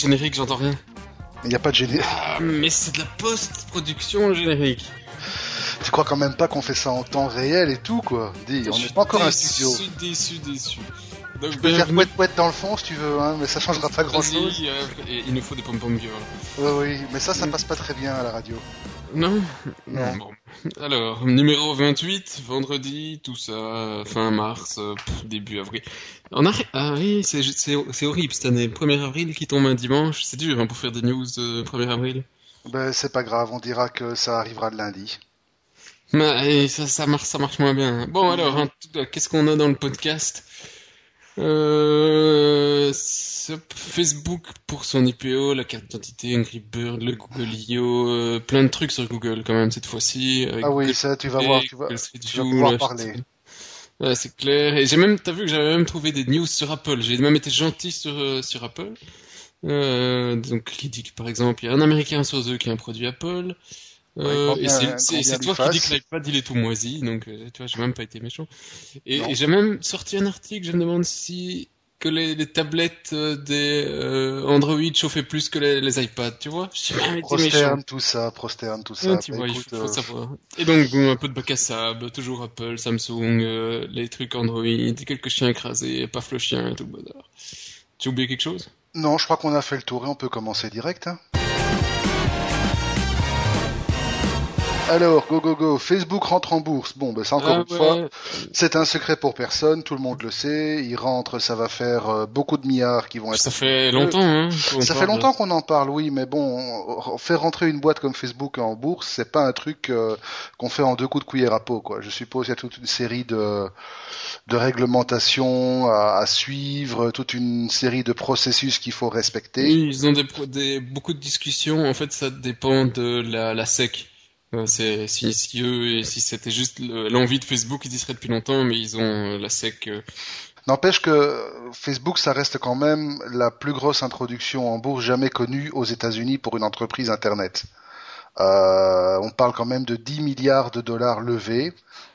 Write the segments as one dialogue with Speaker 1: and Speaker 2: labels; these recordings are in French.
Speaker 1: générique, j'entends rien.
Speaker 2: Il n'y a pas de générique.
Speaker 1: Ah, mais c'est de la post-production, le générique.
Speaker 2: Tu crois quand même pas qu'on fait ça en temps réel et tout, quoi Dis, on n'est pas encore un studio.
Speaker 1: Déçu, déçu, déçu. Donc,
Speaker 2: Je peux faire
Speaker 1: bienvenue.
Speaker 2: pouette pouette dans le fond si tu veux, hein, mais ça changera pas grand chose.
Speaker 1: Euh, et il nous faut des pom-pom girls.
Speaker 2: Oui, oui, mais ça, ça passe pas très bien à la radio.
Speaker 1: Non
Speaker 2: Non.
Speaker 1: Bon. Alors, numéro 28, vendredi, tout ça, fin mars, euh, pff, début avril. On a... Ah oui, c'est c'est- c'est horrible cette année. 1er avril qui tombe un dimanche, c'est dur hein, pour faire des news euh, 1er avril.
Speaker 2: Ben, c'est pas grave, on dira que ça arrivera le lundi.
Speaker 1: Mais ça, ça marche, ça marche moins bien. Bon alors, en tout cas, qu'est-ce qu'on a dans le podcast? Euh, ce- Facebook pour son IPO, la carte d'identité, Angry Bird, le Google I.O., euh, plein de trucs sur Google quand même cette fois-ci.
Speaker 2: Ah oui, ça, tu vas voir, tu vas, tu vas pouvoir
Speaker 1: là,
Speaker 2: parler.
Speaker 1: Ouais, c'est clair. Et j'ai même, t'as vu que j'avais même trouvé des news sur Apple. J'ai même été gentil sur, euh, sur Apple. Euh, donc, qui dit que, par exemple, il y a un Américain sur deux qui a un produit Apple. Euh, et c'est, toi qui dis que l'iPad il est tout moisi, donc euh, tu vois, j'ai même pas été méchant. Et, j'ai même sorti un article, je me demande si que les, les tablettes euh, des euh, Android chauffaient plus que les, les iPads, tu vois.
Speaker 2: Prosterne, tout ça, prosterne, tout ça.
Speaker 1: Ouais, tu
Speaker 2: Bah,
Speaker 1: vois, il
Speaker 2: écoute,
Speaker 1: faut, faut
Speaker 2: euh,
Speaker 1: savoir. Et donc, bon, un peu de bac à sable, toujours Apple, Samsung, euh, les trucs Android, quelques chiens écrasés, paf le chien et tout le bazar. Tu oublié quelque chose?
Speaker 2: Non, je crois qu'on a fait le tour et on peut commencer direct. hein. Alors, go go go, Facebook rentre en bourse. Bon, ben c'est encore
Speaker 1: Ah
Speaker 2: une fois, c'est un secret pour personne, tout le monde le sait. Il rentre, ça va faire euh, beaucoup de milliards qui vont être.
Speaker 1: Ça fait longtemps, hein
Speaker 2: Ça fait longtemps qu'on en parle, oui, mais bon, on- faire rentrer une boîte comme Facebook en bourse, c'est pas un truc euh, qu'on fait en deux coups de cuillère à peau, quoi. Je suppose qu'il y a toute une série de, de réglementations à, à suivre, toute une série de processus qu'il faut respecter.
Speaker 1: Oui, ils ont des, des, beaucoup de discussions. En fait, ça dépend de la, la SEC. Euh, C'est si, si eux et si c'était juste le- l'envie de Facebook, ils y seraient depuis longtemps, mais ils ont euh, la SEC. euh,
Speaker 2: N'empêche que Facebook, ça reste quand même la plus grosse introduction en bourse jamais connue aux États-Unis pour une entreprise Internet. On parle quand même de 10 milliards de dollars levés.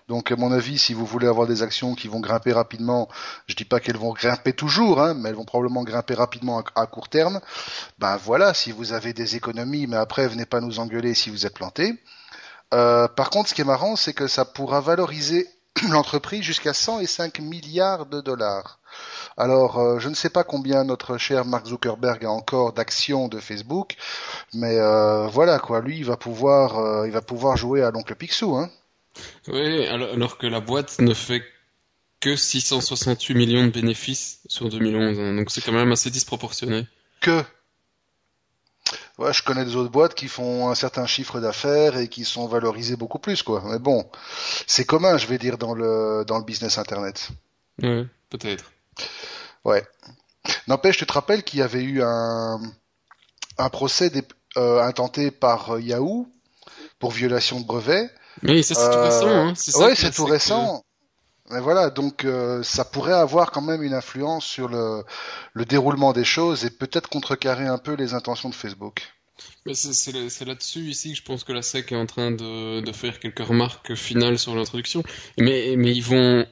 Speaker 2: Donc, à mon avis, si vous voulez avoir des actions qui vont grimper rapidement, je dis pas qu'elles vont grimper toujours, hein, mais elles vont probablement grimper rapidement à, à court terme. Ben voilà, si vous avez des économies, mais après, venez pas nous engueuler si vous êtes planté. Euh, par contre, ce qui est marrant, c'est que ça pourra valoriser l'entreprise jusqu'à 105 milliards de dollars. Alors, euh, je ne sais pas combien notre cher Mark Zuckerberg a encore d'actions de Facebook, mais euh, voilà quoi, lui, il va pouvoir, euh, il va pouvoir jouer à l'oncle Picsou, hein.
Speaker 1: Oui, alors, alors que la boîte ne fait que 668 millions de bénéfices sur 2011, hein, donc c'est quand même assez disproportionné.
Speaker 2: Que? Ouais, je connais des autres boîtes qui font un certain chiffre d'affaires et qui sont valorisées beaucoup plus, quoi. Mais bon, c'est commun, je vais dire, dans le dans le business internet.
Speaker 1: Ouais, peut-être.
Speaker 2: Ouais. N'empêche, tu te rappelles qu'il y avait eu un, un procès euh, intenté par Yahoo pour violation de brevet.
Speaker 1: Mais ça c'est tout
Speaker 2: Euh,
Speaker 1: récent, hein. C'est
Speaker 2: ouais, c'est tout récent. Mais voilà, donc euh, ça pourrait avoir quand même une influence sur le, le déroulement des choses et peut-être contrecarrer un peu les intentions de Facebook.
Speaker 1: Mais c'est c'est là- c'est là-dessus ici que je pense que la SEC est en train de, de faire quelques remarques finales sur l'introduction. Mais, mais ils vont,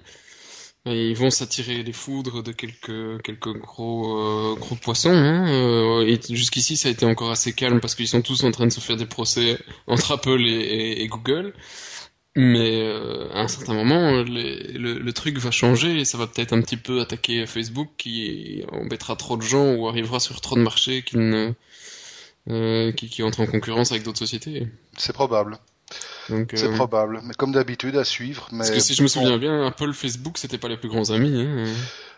Speaker 1: ils vont s'attirer les foudres de quelques, quelques gros, euh, gros poissons. Hein. euh, Et jusqu'ici, ça a été encore assez calme parce qu'ils sont tous en train de se faire des procès entre Apple et, et- et Google. Mais euh, à un certain moment, les- le, le truc va changer et ça va peut-être un petit peu attaquer Facebook qui embêtera trop de gens ou arrivera sur trop de marchés qui ne euh, qui, qui entre en concurrence avec d'autres sociétés.
Speaker 2: C'est probable,
Speaker 1: Donc,
Speaker 2: c'est
Speaker 1: euh,
Speaker 2: probable. Mais comme d'habitude, à suivre. Mais
Speaker 1: parce que si je me souviens bien, Apple, Facebook, c'était pas les plus grands amis. Hein.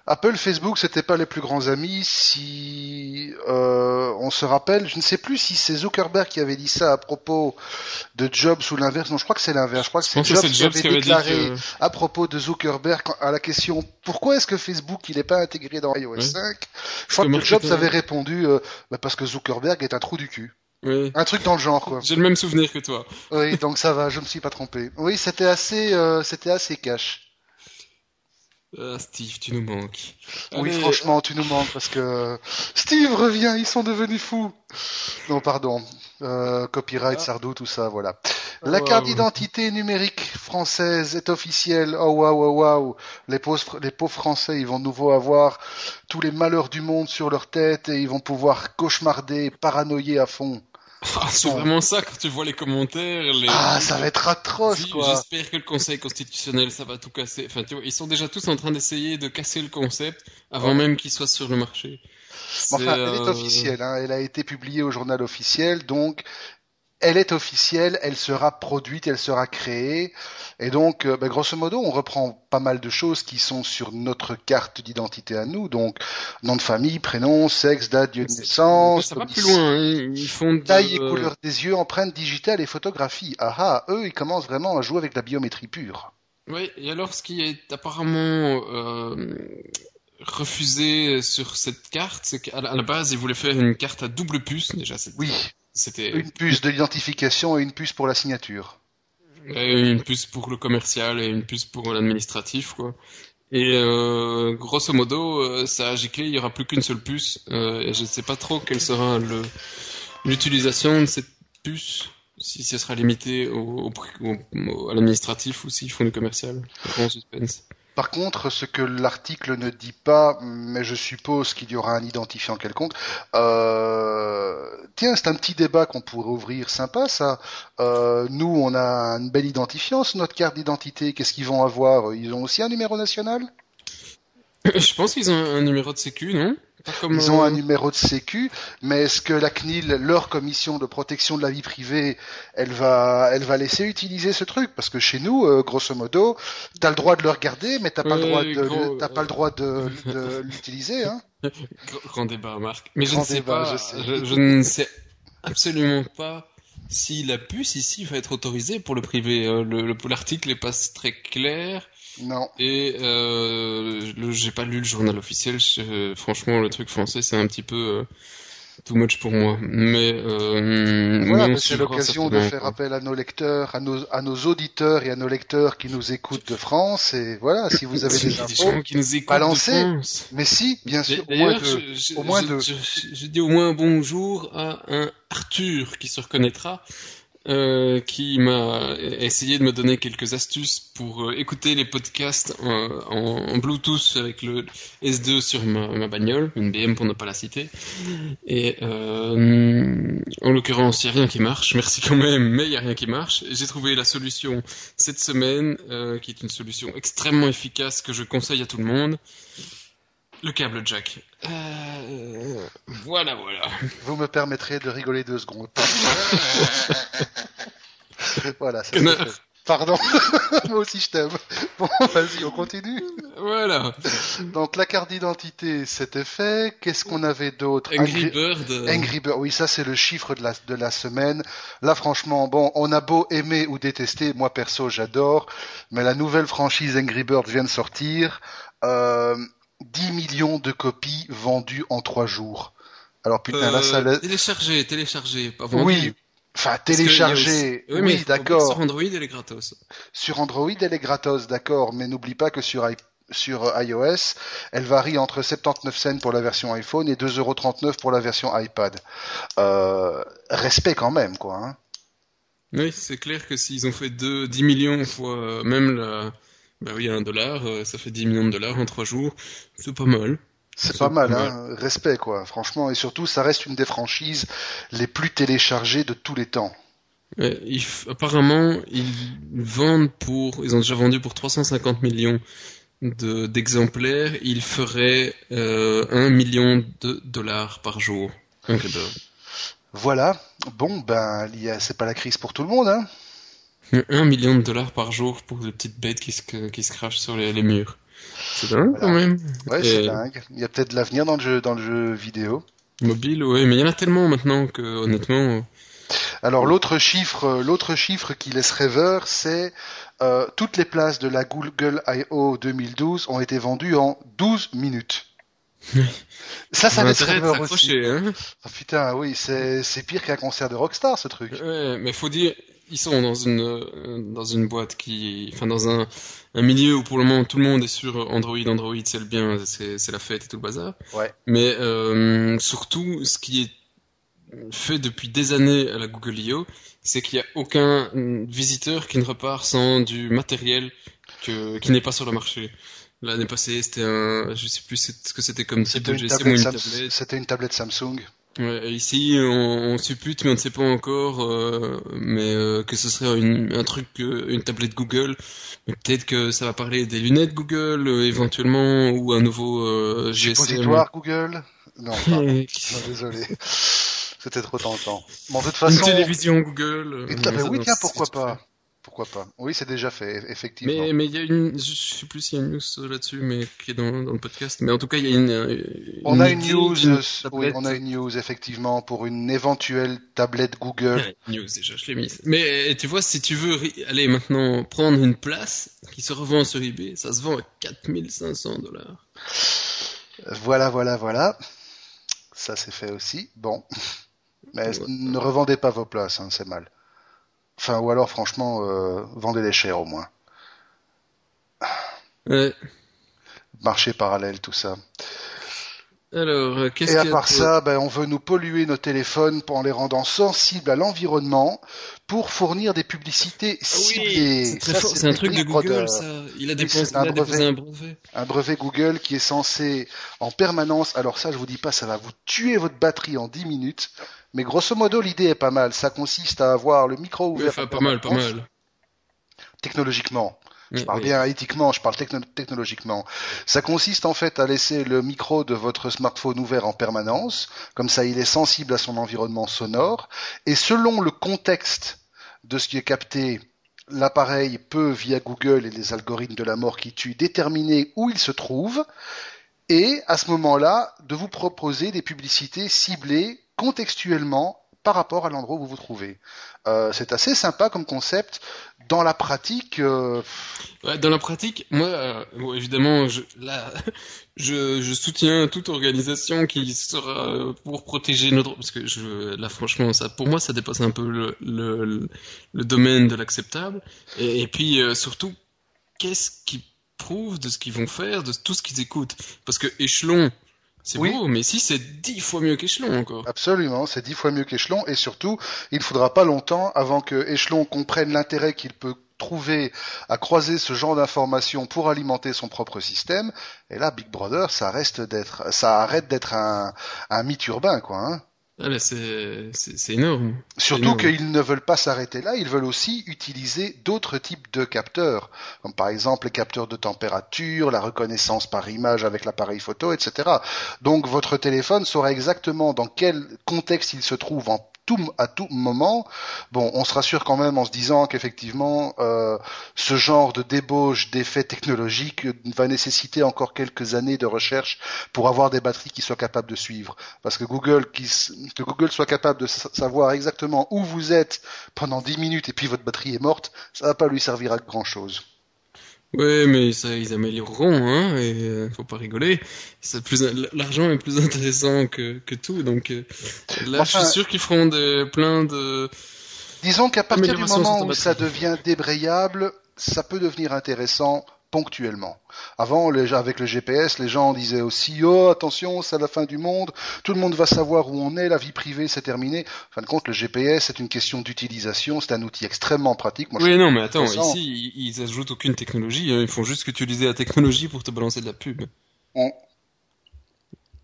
Speaker 2: Apple, Facebook, c'était pas les plus grands amis. Si euh, on se rappelle, je ne sais plus si c'est Zuckerberg qui avait dit ça à propos de Jobs ou l'inverse. Non, je crois que c'est l'inverse. Je crois que c'est Jobs, qui avait
Speaker 1: qui avait dit
Speaker 2: déclaré
Speaker 1: que
Speaker 2: à propos de Zuckerberg à la question pourquoi est-ce que Facebook il n'est pas intégré dans iOS
Speaker 1: Ouais.
Speaker 2: 5 Je crois
Speaker 1: que
Speaker 2: que, Jobs avait répondu euh, bah, parce que Zuckerberg est un trou du cul.
Speaker 1: Oui.
Speaker 2: Un truc dans le genre quoi.
Speaker 1: J'ai le même souvenir que toi.
Speaker 2: Oui, donc ça va, je me suis pas trompé. Oui, c'était assez, euh, c'était assez cash.
Speaker 1: Ah, Steve, tu nous manques.
Speaker 2: Oui,
Speaker 1: Allez,
Speaker 2: franchement, tu nous manques parce que Steve revient, ils sont devenus fous. Non, pardon. Euh, copyright,
Speaker 1: Ah.
Speaker 2: Sardou, tout ça, voilà. La
Speaker 1: Wow.
Speaker 2: carte d'identité numérique française est officielle. Oh waouh, waouh, waouh. Les pauvres, les pauvres Français, ils vont de nouveau avoir tous les malheurs du monde sur leur tête et ils vont pouvoir cauchemarder, paranoïer à fond.
Speaker 1: Ah, c'est vraiment ça quand tu vois les commentaires. Les...
Speaker 2: Ah, ça va être atroce, quoi.
Speaker 1: J'espère que le Conseil constitutionnel, ça va tout casser. Enfin, tu vois, ils sont déjà tous en train d'essayer de casser le concept avant même qu'il soit sur le marché.
Speaker 2: Mais Enfin, elle est
Speaker 1: euh,
Speaker 2: officielle, hein. elle a été publiée au journal officiel, donc elle est officielle, elle sera produite, elle sera créée, et donc, euh, ben, grosso modo, on reprend pas mal de choses qui sont sur notre carte d'identité à nous, donc nom de famille, prénom, sexe, date, lieu de naissance,
Speaker 1: Ça va plus loin. hein. Ils font
Speaker 2: taille et couleur des yeux, empreinte digitale et photographie. Ah ah, eux, ils commencent vraiment à jouer avec la biométrie pure.
Speaker 1: Oui, et alors ce qui est apparemment euh, refusé sur cette carte, c'est qu'à la base, ils voulaient faire une carte à double puce. Déjà.
Speaker 2: Oui,
Speaker 1: c'était
Speaker 2: une puce de l'identification et une puce pour la signature.
Speaker 1: Une puce pour le commercial et une puce pour l'administratif, quoi. Et euh, grosso modo, euh, ça a giclé, il y aura plus qu'une seule puce. Euh, et je ne sais pas trop quelle sera l'utilisation de cette puce, si ce sera limité au- au- à l'administratif ou s'ils font du commercial. Grand suspense.
Speaker 2: Par contre, ce que l'article ne dit pas, mais je suppose qu'il y aura un identifiant quelconque. Euh... Tiens, c'est un petit débat qu'on pourrait ouvrir, sympa ça. Euh, nous, on a une belle identifiant sur notre carte d'identité. Qu'est-ce qu'ils vont avoir? Ils ont aussi un numéro national?
Speaker 1: Je pense qu'ils ont un numéro de sécu, non? Pas comme,
Speaker 2: Ils ont
Speaker 1: euh,
Speaker 2: un numéro de sécu, mais est-ce que la CNIL, leur commission de protection de la vie privée, elle va, elle va laisser utiliser ce truc? Parce que chez nous, euh, grosso modo, t'as le droit de le regarder, mais t'as pas le
Speaker 1: Ouais,
Speaker 2: droit de,
Speaker 1: gros,
Speaker 2: t'as pas le droit de, de l'utiliser, hein
Speaker 1: Grand, débat, Marc. Mais je ne sais pas,
Speaker 2: je sais.
Speaker 1: je, je ne sais absolument pas si la puce ici va être autorisée pour le privé. Euh, Le, le- l'article n'est pas très clair
Speaker 2: Non.
Speaker 1: et euh, le- j'ai pas lu le journal officiel. Je- franchement, le truc français, c'est un petit peu euh, too much pour moi. Mais euh,
Speaker 2: Voilà,
Speaker 1: mais
Speaker 2: c'est l'occasion de faire appel à nos lecteurs, à nos, à nos auditeurs et à nos lecteurs qui nous écoutent de France. Et voilà, si vous avez des infos.
Speaker 1: qui nous
Speaker 2: balancez. Mais si, bien sûr, au moins
Speaker 1: D'ailleurs,
Speaker 2: deux.
Speaker 1: je, je-
Speaker 2: Au moins
Speaker 1: je-
Speaker 2: deux.
Speaker 1: je- je- je dis au moins bonjour à un Arthur qui se reconnaîtra, euh, qui m'a essayé de me donner quelques astuces pour euh, écouter les podcasts en, en- Bluetooth avec le S2 sur ma, ma bagnole, une BM pour ne pas la citer. Et euh, en l'occurrence, il n'y a rien qui marche. Merci quand même, mais il n'y a rien qui marche. J'ai trouvé la solution cette semaine, euh, qui est une solution extrêmement efficace que je conseille à tout le monde. Le câble jack. Euh, voilà, voilà.
Speaker 2: Vous me permettrez de rigoler deux secondes. voilà, ça c'est
Speaker 1: Connard.
Speaker 2: fait. Pardon, moi aussi je t'aime. Bon, vas-y, on continue.
Speaker 1: Voilà.
Speaker 2: Donc la carte d'identité, c'était fait. Qu'est-ce qu'on avait d'autre?
Speaker 1: Angry
Speaker 2: Angry-
Speaker 1: Bird. euh,
Speaker 2: Angry Bird, oui, ça c'est le chiffre de la, de la semaine. Là, franchement, bon, on a beau aimer ou détester, moi perso, j'adore, mais la nouvelle franchise Angry Bird vient de sortir. Euh, 10 millions de copies vendues en 3 jours. Alors putain, là, ça...
Speaker 1: euh,
Speaker 2: laisse-
Speaker 1: pas vendu.
Speaker 2: Oui, enfin,
Speaker 1: aussi-
Speaker 2: oui,
Speaker 1: que
Speaker 2: d'accord.
Speaker 1: Sur Android, elle est gratos.
Speaker 2: Sur Android, elle est gratos, d'accord, mais n'oublie pas que sur, sur euh, iOS, elle varie entre 79 cents pour la version iPhone et 2,39€ pour la version iPad. Euh, respect quand même, quoi. Hein.
Speaker 1: Oui, c'est clair que s'ils ont fait deux, 10 millions fois euh, même la, bah oui, un dollar, euh, ça fait 10 millions de dollars en 3 jours. C'est pas mal.
Speaker 2: C'est pas mal, hein. respect, quoi, franchement. Et surtout, ça reste une des franchises les plus téléchargées de tous les temps.
Speaker 1: F- apparemment, ils vendent pour, ils ont déjà vendu pour 350 millions de, d'exemplaires. Ils feraient euh, 1 million de dollars par jour.
Speaker 2: Voilà. Bon, ben, a- c'est pas la crise pour tout le monde, hein.
Speaker 1: 1 million de dollars par jour pour des petites bêtes qui se, qui se crachent sur les, les murs. C'est dingue
Speaker 2: Voilà.
Speaker 1: quand même.
Speaker 2: Ouais, c'est dingue. Il y a peut-être de l'avenir dans le jeu, dans le jeu vidéo.
Speaker 1: Mobile, ouais, mais il y en a tellement maintenant que honnêtement,
Speaker 2: Alors l'autre chiffre, l'autre chiffre qui laisse rêveur, c'est euh, toutes les places de la Google I.O. 2012 ont été vendues en 12 minutes. Ça, ça
Speaker 1: a
Speaker 2: laisse rêveur aussi.
Speaker 1: hein.
Speaker 2: Ah, putain, oui, c'est c'est pire qu'un concert de rockstar ce truc.
Speaker 1: Ouais, mais faut dire, ils sont dans une euh, dans une boîte qui, enfin dans un, un milieu où pour le moment tout le monde est sur Android, Android c'est le bien, c'est la fête et tout le bazar.
Speaker 2: Ouais.
Speaker 1: Mais euh, surtout, ce qui est fait depuis des années à la Google I.O., c'est qu'il n'y a aucun visiteur qui ne repart sans du matériel que, qui n'est pas sur le marché. L'année passée, c'était un, je sais plus ce que c'était comme type de GSM ou une
Speaker 2: tablette. c'était une tablette Samsung.
Speaker 1: Ouais, ici, on, on suppute, mais on ne sait pas encore, euh, mais euh, que ce serait une, un truc, euh, une tablette Google. Peut-être que ça va parler des lunettes Google, euh, éventuellement, ou un nouveau euh, GSM.
Speaker 2: Google? Non,
Speaker 1: une
Speaker 2: désolé. C'était trop tentant. Bon, de toute façon.
Speaker 1: télévision Google.
Speaker 2: Et mais oui, tiens, pourquoi pas? Pourquoi pas Oui, c'est déjà fait, eff- effectivement.
Speaker 1: Mais mais il y a une, je sais plus s'il y a une news là-dessus, mais qui est dans, dans le podcast. Mais en tout cas, il y a une. euh,
Speaker 2: On a une news, euh, oui, on a une news effectivement pour une éventuelle tablette Google.
Speaker 1: Ouais, news déjà, je l'ai mise. Mais euh, tu vois, si tu veux aller maintenant prendre une place qui se revend sur eBay, ça se vend à 4500 dollars.
Speaker 2: Voilà, voilà, voilà. Ça c'est fait aussi. Bon, mais
Speaker 1: Ouais.
Speaker 2: ne revendez pas vos places, hein, c'est mal. Enfin, ou alors franchement, euh, vendez-les cher au moins.
Speaker 1: Ouais.
Speaker 2: Marché parallèle, tout ça.
Speaker 1: Alors, euh, qu'est-ce
Speaker 2: Et à part ça, ben, on veut nous polluer nos téléphones en les rendant sensibles à l'environnement pour fournir des publicités
Speaker 1: Ah
Speaker 2: ciblées.
Speaker 1: oui, c'est un
Speaker 2: des
Speaker 1: truc de Google, ça. Il a
Speaker 2: Oui,
Speaker 1: dépensé,
Speaker 2: c'est un brevet.
Speaker 1: un brevet.
Speaker 2: un brevet Google qui est censé en permanence, alors ça je vous dis pas, ça va vous tuer votre batterie en 10 minutes, mais grosso modo l'idée est pas mal, ça consiste à avoir le micro
Speaker 1: Oui,
Speaker 2: ouvert
Speaker 1: enfin,
Speaker 2: en
Speaker 1: pas mal, pas mal.
Speaker 2: technologiquement. Je
Speaker 1: Oui,
Speaker 2: parle
Speaker 1: oui.
Speaker 2: bien éthiquement, je parle techno- technologiquement. Ça consiste en fait à laisser le micro de votre smartphone ouvert en permanence, comme ça il est sensible à son environnement sonore, et selon le contexte de ce qui est capté, l'appareil peut, via Google et les algorithmes de la mort qui tuent, déterminer où il se trouve, et à ce moment-là, de vous proposer des publicités ciblées contextuellement par rapport à l'endroit où vous vous trouvez. Euh, c'est assez sympa comme concept. Dans la pratique, euh,
Speaker 1: dans la pratique, moi, euh, évidemment, je, là, je, soutiens toute organisation qui sera pour protéger notre, parce que là, franchement, ça, pour moi, ça dépasse un peu le, domaine de l'acceptable. Et, et puis, surtout, qu'est-ce qui prouve de ce qu'ils vont faire, de tout ce qu'ils écoutent? Parce que échelon, c'est
Speaker 2: Oui.
Speaker 1: beau, mais si c'est dix fois mieux qu'échelon encore.
Speaker 2: Absolument, c'est dix fois mieux qu'Echelon et surtout, il ne faudra pas longtemps avant que Echelon comprenne l'intérêt qu'il peut trouver à croiser ce genre d'informations pour alimenter son propre système. Et là, Big Brother, ça reste d'être, ça arrête d'être un, un mythe urbain, quoi. Hein.
Speaker 1: Ah, c'est, énorme.
Speaker 2: Surtout qu'ils ne veulent pas s'arrêter là, ils veulent aussi utiliser d'autres types de capteurs, comme par exemple les capteurs de température, la reconnaissance par image avec l'appareil photo, etc. Donc votre téléphone saura exactement dans quel contexte il se trouve en à tout moment. Bon, on se rassure quand même en se disant qu'effectivement, euh, ce genre de débauche d'effets technologiques va nécessiter encore quelques années de recherche pour avoir des batteries qui soient capables de suivre. Parce que Google, que Google soit capable de sa- savoir exactement où vous êtes pendant 10 minutes et puis votre batterie est morte, ça va pas lui servir à grand chose.
Speaker 1: Ouais, mais ça, ils amélioreront, hein, et euh, faut pas rigoler. C'est plus, l'argent est plus intéressant que, que tout, donc euh, là,
Speaker 2: Enfin-
Speaker 1: je suis sûr qu'ils feront des, plein de.
Speaker 2: Disons qu'à partir du moment où ça devient débrayable, ça peut devenir intéressant ponctuellement. Avant, les, avec le GPS, les gens disaient aussi oh attention, c'est la fin du monde, tout le monde va savoir où on est, la vie privée c'est terminé. En fin de compte, le GPS c'est une question d'utilisation, c'est un outil extrêmement pratique. Moi,
Speaker 1: Oui, non, mais attends, ici, ils, ajoutent aucune technologie, hein, ils font juste utiliser la technologie pour te balancer de la pub.
Speaker 2: On-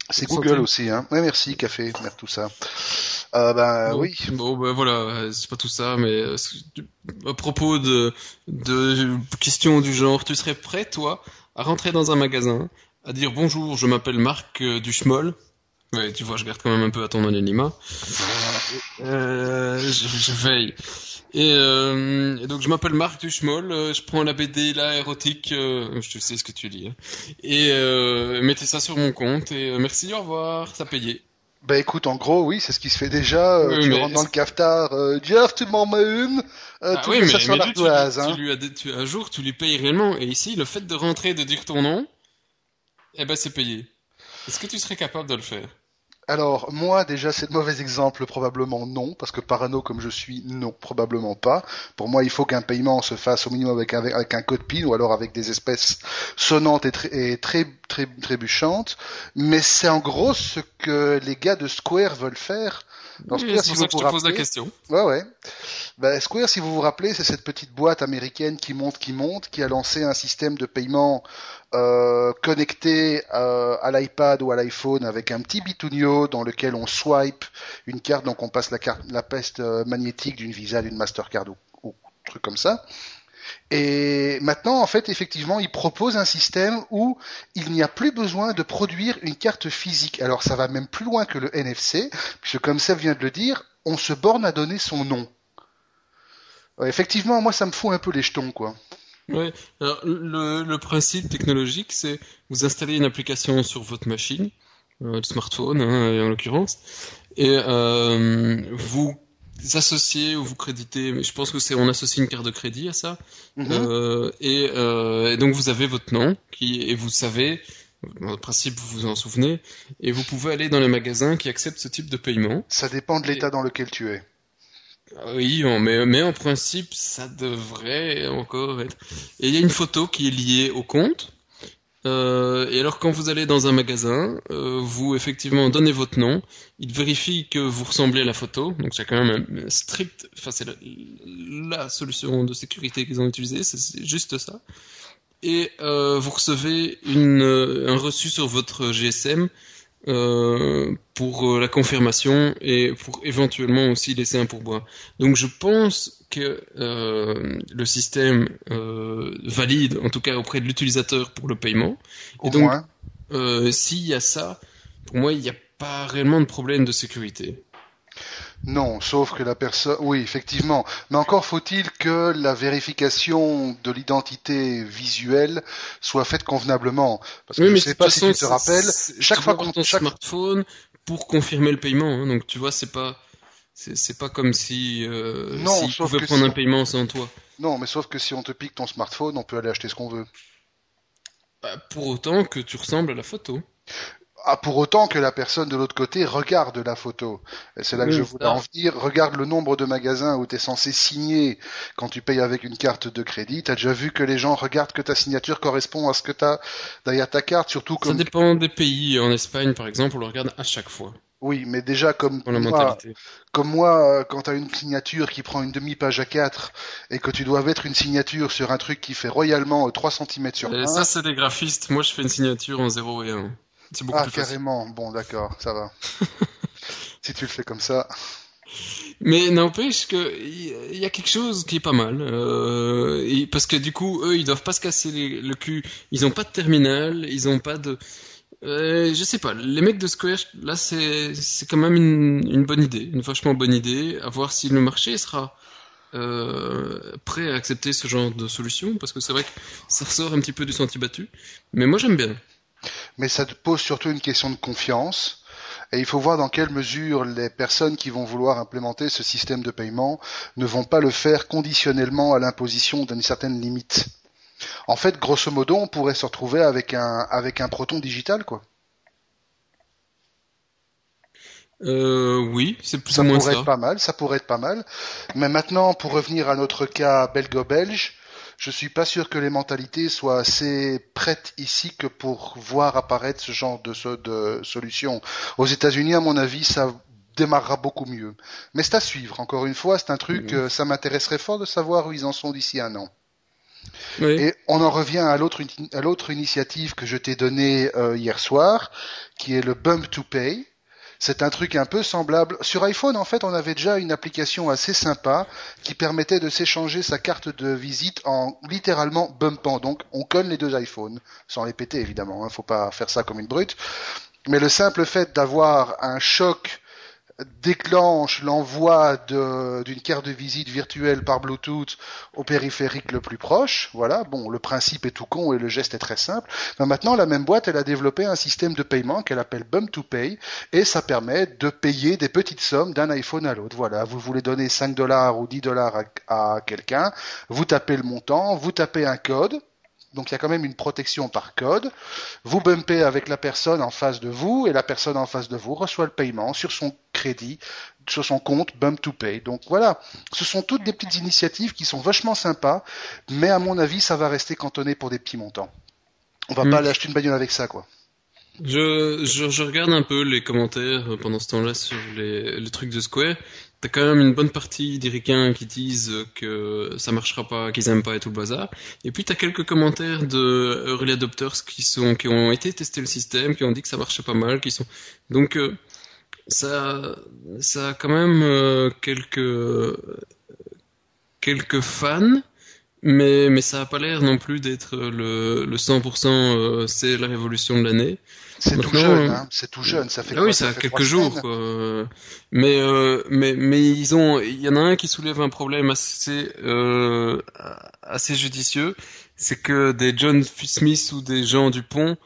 Speaker 2: C'est. Google aussi, hein. Ouais, merci, café, merci tout ça. Euh, ben
Speaker 1: Bon,
Speaker 2: oui.
Speaker 1: Bon, ben voilà, euh, c'est pas tout ça, mais euh, à propos de, de questions du genre, tu serais prêt, toi, à rentrer dans un magasin, à dire bonjour, je m'appelle Marc euh, Duchemol. Ouais, tu vois, je garde quand même un peu à ton anonymat. Euh, je, je veille. Et, euh, et donc je m'appelle Marc Duchemol, euh, je prends la BD là érotique, euh, je sais ce que tu dis. hein. Et euh, mettez ça sur mon compte et euh, merci, au revoir, ça payé.
Speaker 2: Ben écoute, en gros, oui, c'est ce qui se fait déjà. Euh,
Speaker 1: Oui,
Speaker 2: tu rentres dans le cafetard, euh, Jeff, tu m'en mets une. Euh,
Speaker 1: Ah
Speaker 2: tu
Speaker 1: oui, mais,
Speaker 2: ça sur
Speaker 1: tu,
Speaker 2: l'ardoise, hein.
Speaker 1: tu lui as, tu- un jour, tu lui payes réellement. Et ici, le fait de rentrer et de dire ton nom, eh ben, c'est payé. Est-ce que tu serais capable de le faire?
Speaker 2: Alors, moi, déjà, c'est le mauvais exemple, probablement non, parce que parano comme je suis, non, probablement pas. Pour moi, il faut qu'un paiement se fasse au minimum avec, un code PIN ou alors avec des espèces sonnantes et très, très trébuchantes. Mais c'est en gros ce que les gars de Square veulent faire.
Speaker 1: Dans oui, Square, si vous vous rappelez... la question.
Speaker 2: Ouais, ouais. Ben, Square, si vous vous rappelez, c'est cette petite boîte américaine qui monte, qui monte, qui a lancé un système de paiement euh, connecté euh, à l'iPad ou à l'iPhone avec un petit bitunio dans lequel on swipe une carte, donc on passe la, carte, la peste euh, magnétique d'une Visa, d'une Mastercard ou, ou truc comme ça. Et maintenant, en fait, effectivement, il propose un système où il n'y a plus besoin de produire une carte physique. Alors, ça va même plus loin que le NFC, puisque comme Seb vient de le dire, on se borne à donner son nom. effectivement, moi, ça me fout un peu les jetons, quoi.
Speaker 1: Ouais. Alors, le, le principe technologique, c'est vous installez une application sur votre machine, euh, le smartphone hein, en l'occurrence, et euh, vous associez ou vous créditez. Mais je pense que c'est on associe une carte de crédit à ça, mm-hmm. euh, et, euh, et, donc vous avez votre nom qui et vous savez. Le principe, vous vous en souvenez, et vous pouvez aller dans les magasins qui acceptent ce type de paiement.
Speaker 2: Ça dépend de l'état dans lequel tu es.
Speaker 1: Oui, mais, mais en principe, ça devrait encore être. Et il y a une photo qui est liée au compte. Euh, et alors quand vous allez dans un magasin, euh, vous effectivement donnez votre nom, il vérifie que vous ressemblez à la photo, donc c'est quand même strict, enfin c'est la, la, solution de sécurité qu'ils ont utilisée, c'est juste ça. Et euh, vous recevez une, un reçu sur votre GSM euh, pour euh, la confirmation et pour éventuellement aussi laisser un pourboire. Donc je pense que euh, le système euh, valide, en tout cas auprès de l'utilisateur pour le paiement.
Speaker 2: Au
Speaker 1: et donc. Euh, s'il y a ça, pour moi, il n'y a pas réellement de problème de sécurité.
Speaker 2: Non, sauf que la personne, oui, effectivement. Mais encore faut-il que la vérification de l'identité visuelle soit faite convenablement. Parce que
Speaker 1: oui,
Speaker 2: je
Speaker 1: mais
Speaker 2: sais pas si tu te rappelles,
Speaker 1: chaque
Speaker 2: fois
Speaker 1: qu'on
Speaker 2: qu'on
Speaker 1: ton
Speaker 2: chaque...
Speaker 1: smartphone pour confirmer le paiement, hein, donc tu vois, c'est pas, c'est pas comme si, euh,
Speaker 2: Non, sauf que
Speaker 1: prendre
Speaker 2: si
Speaker 1: un paiement sans toi.
Speaker 2: Non, mais sauf que si on te pique ton smartphone, on peut aller acheter ce qu'on veut.
Speaker 1: Bah, pour autant que tu ressembles à la photo.
Speaker 2: Ah, pour autant que la personne de l'autre côté regarde la photo. C'est là que je voulais
Speaker 1: ça.
Speaker 2: en venir. Regarde le nombre de magasins où tu es censé signer quand tu payes avec une carte de crédit. Tu as déjà vu que les gens regardent que ta signature correspond à ce que tu as derrière ta carte, surtout
Speaker 1: Ça dépend des pays. En Espagne, par exemple, on le regarde à chaque fois.
Speaker 2: Oui, mais déjà comme
Speaker 1: Pour
Speaker 2: moi, comme moi, euh, quand tu as une signature qui prend une demi-page à 4 et que tu dois mettre une signature sur un truc qui fait royalement euh, 3 cm sur
Speaker 1: Et
Speaker 2: 1,
Speaker 1: ça, c'est des graphistes. Moi, je fais une signature en 0 et 1. C'est beaucoup
Speaker 2: ah,
Speaker 1: plus facile.
Speaker 2: carrément, bon d'accord, ça va. si tu le fais comme ça.
Speaker 1: Mais n'empêche que il y a quelque chose qui est pas mal, euh, et- parce que du coup, eux, ils doivent pas se casser les- le cul. Ils ont pas de terminal, ils ont pas de, euh, je sais pas. Les mecs de Square, là, c'est quand même une, bonne idée, une vachement bonne idée. À voir si le marché sera euh, prêt à accepter ce genre de solution, parce que c'est vrai que ça ressort un petit peu du sentier battu. Mais moi, j'aime bien.
Speaker 2: mais ça pose surtout une question de confiance. Et il faut voir dans quelle mesure les personnes qui vont vouloir implémenter ce système de paiement ne vont pas le faire conditionnellement à l'imposition d'une certaine limite. En fait, grosso modo, on pourrait se retrouver avec un, avec un proton digital, quoi.
Speaker 1: Euh, oui, c'est plus
Speaker 2: Ça
Speaker 1: ou moins
Speaker 2: pourrait
Speaker 1: ça.
Speaker 2: être pas mal, ça pourrait être pas mal. Mais maintenant, pour revenir à notre cas belgo-belge, je suis pas sûr que les mentalités soient assez prêtes ici que pour voir apparaître ce genre de, so- de solution. Aux États-Unis, à mon avis, ça démarrera beaucoup mieux. Mais c'est à suivre. Encore une fois, c'est un truc,
Speaker 1: Mhm.
Speaker 2: euh, ça m'intéresserait fort de savoir où ils en sont d'ici un an. Et on en revient à l'autre à l'autre initiative que je t'ai donnée euh, hier soir, qui est le Bump to Pay. C'est un truc un peu semblable. Sur iPhone, en fait, on avait déjà une application assez sympa qui permettait de s'échanger sa carte de visite en littéralement bumpant. Donc, on colle les deux iPhones, sans les péter évidemment. Hein, faut pas faire ça comme une brute. Mais le simple fait d'avoir un choc déclenche l'envoi d'une carte de visite virtuelle par Bluetooth au périphérique le plus proche. Voilà, bon, le principe est tout con et le geste est très simple. Mais maintenant, la même boîte, elle a développé un système de paiement qu'elle appelle Bump to Pay et ça permet de payer des petites sommes d'un iPhone à l'autre. Voilà, vous voulez donner 5 dollars ou 10 dollars à quelqu'un, vous tapez le montant, vous tapez un code donc il y a quand même une protection par code. Vous bumpez avec la personne en face de vous et la personne en face de vous reçoit le paiement sur son crédit, sur son compte Bump to Pay. Donc voilà, ce sont toutes des petites initiatives qui sont vachement sympas, mais à mon avis ça va rester cantonné pour des petits montants. On va
Speaker 1: Mm.
Speaker 2: pas aller acheter une bagnole avec ça quoi.
Speaker 1: Je, je, je regarde un peu les commentaires pendant ce temps-là sur les, les trucs de Square. T'as quand même une bonne partie d'Iricains qui disent que ça marchera pas, qu'ils aiment pas et tout le bazar. Et puis t'as quelques commentaires de early adopters qui sont, qui ont été tester le système, qui ont dit que ça marchait pas mal, qui sont, donc, euh, ça, ça a quand même euh, quelques, quelques fans. Mais, mais ça a pas l'air non plus d'être le, le 100% euh, c'est la révolution de l'année.
Speaker 2: C'est tout jeune,
Speaker 1: euh,
Speaker 2: hein, c'est tout jeune, ça fait
Speaker 1: Ah
Speaker 2: quoi,
Speaker 1: oui, ça a quelques jours, quoi. Mais, euh, mais, mais ils ont, il y en a un qui soulève un problème assez, euh, assez judicieux, c'est que des John Smith ou des gens du pont,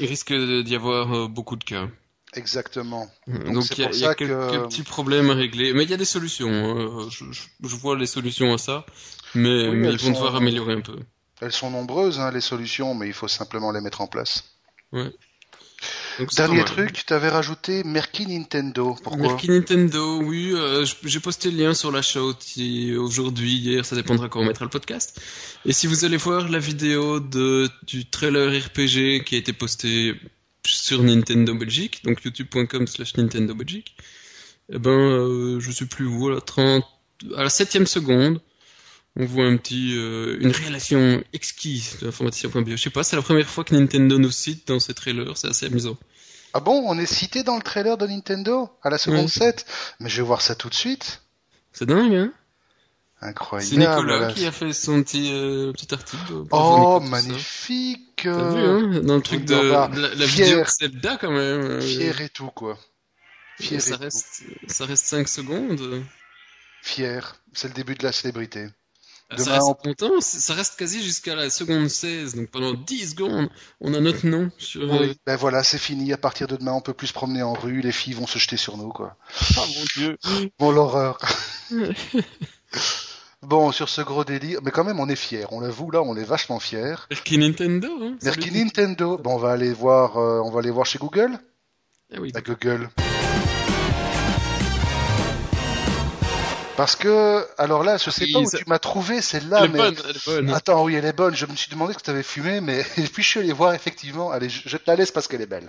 Speaker 1: il risque d'y avoir euh, beaucoup de cas.
Speaker 2: Exactement.
Speaker 1: Donc
Speaker 2: c'est
Speaker 1: il y a, y a quelques
Speaker 2: que-
Speaker 1: petits problèmes à régler, mais il y a des solutions. hein. Je, je, je vois les solutions à ça, mais,
Speaker 2: Oui,
Speaker 1: mais
Speaker 2: elles
Speaker 1: ils vont
Speaker 2: sont-
Speaker 1: devoir améliorer un peu.
Speaker 2: Elles sont nombreuses, hein, les solutions, mais il faut simplement les mettre en place.
Speaker 1: Donc, c'est
Speaker 2: Dernier truc, tu avais rajouté Merki Nintendo. Pourquoi
Speaker 1: Merki Nintendo, oui, euh, j'ai posté le lien sur la show aujourd'hui, hier, ça dépendra quand on mettra le podcast. Et si vous allez voir la vidéo de, du trailer RPG qui a été posté sur Nintendo Belgique, donc youtube.com slash Nintendo Belgique, eh ben, euh, je sais plus où, à la 30, à la septième seconde, on voit un petit, euh, une révélation exquise de l'informaticien.be. Je sais pas, c'est la première fois que Nintendo nous cite dans ces trailers, c'est assez amusant.
Speaker 2: Ah bon, on est cité dans le trailer de Nintendo à la seconde
Speaker 1: Oui.
Speaker 2: 7 Mais je vais voir ça tout de suite.
Speaker 1: C'est dingue, hein?
Speaker 2: Incroyable.
Speaker 1: C'est Nicolas
Speaker 2: là.
Speaker 1: qui a fait son petit, euh, petit article.
Speaker 2: Oh, magnifique.
Speaker 1: T'as vu,
Speaker 2: euh,
Speaker 1: hein Dans le truc de, la, la
Speaker 2: fier.
Speaker 1: vidéo de Zelda, quand même. euh,
Speaker 2: Fier et tout, quoi. Fier
Speaker 1: ça
Speaker 2: et tout.
Speaker 1: reste, ça reste 5 secondes.
Speaker 2: Fier. C'est le début de la célébrité.
Speaker 1: Ah,
Speaker 2: Demain,
Speaker 1: ça reste
Speaker 2: on-
Speaker 1: longtemps, c- ça reste quasi jusqu'à la seconde 16. Donc pendant 10 secondes, on a notre nom sur...
Speaker 2: Oui, ben voilà, c'est fini. À partir de demain, on peut plus se promener en rue. Les filles vont se jeter sur nous, quoi.
Speaker 1: Ah mon dieu
Speaker 2: Bon, l'horreur. bon, sur ce gros délire, mais quand même, on est fiers. On l'avoue, là, on est vachement fiers.
Speaker 1: Merki Nintendo, hein
Speaker 2: Nintendo. Bon, on va aller voir, euh, on va aller voir chez Google.
Speaker 1: Ah oui.
Speaker 2: À Google. Parce que, alors là, je sais
Speaker 1: Oui,
Speaker 2: pas où
Speaker 1: ça-
Speaker 2: tu m'as trouvé celle-là, mais
Speaker 1: bonne, elle est bonne.
Speaker 2: attends, oui, elle est bonne. Je me suis demandé que tu avais fumé, mais et puis je suis allé voir effectivement. Allez, je, je te la laisse parce qu'elle est belle.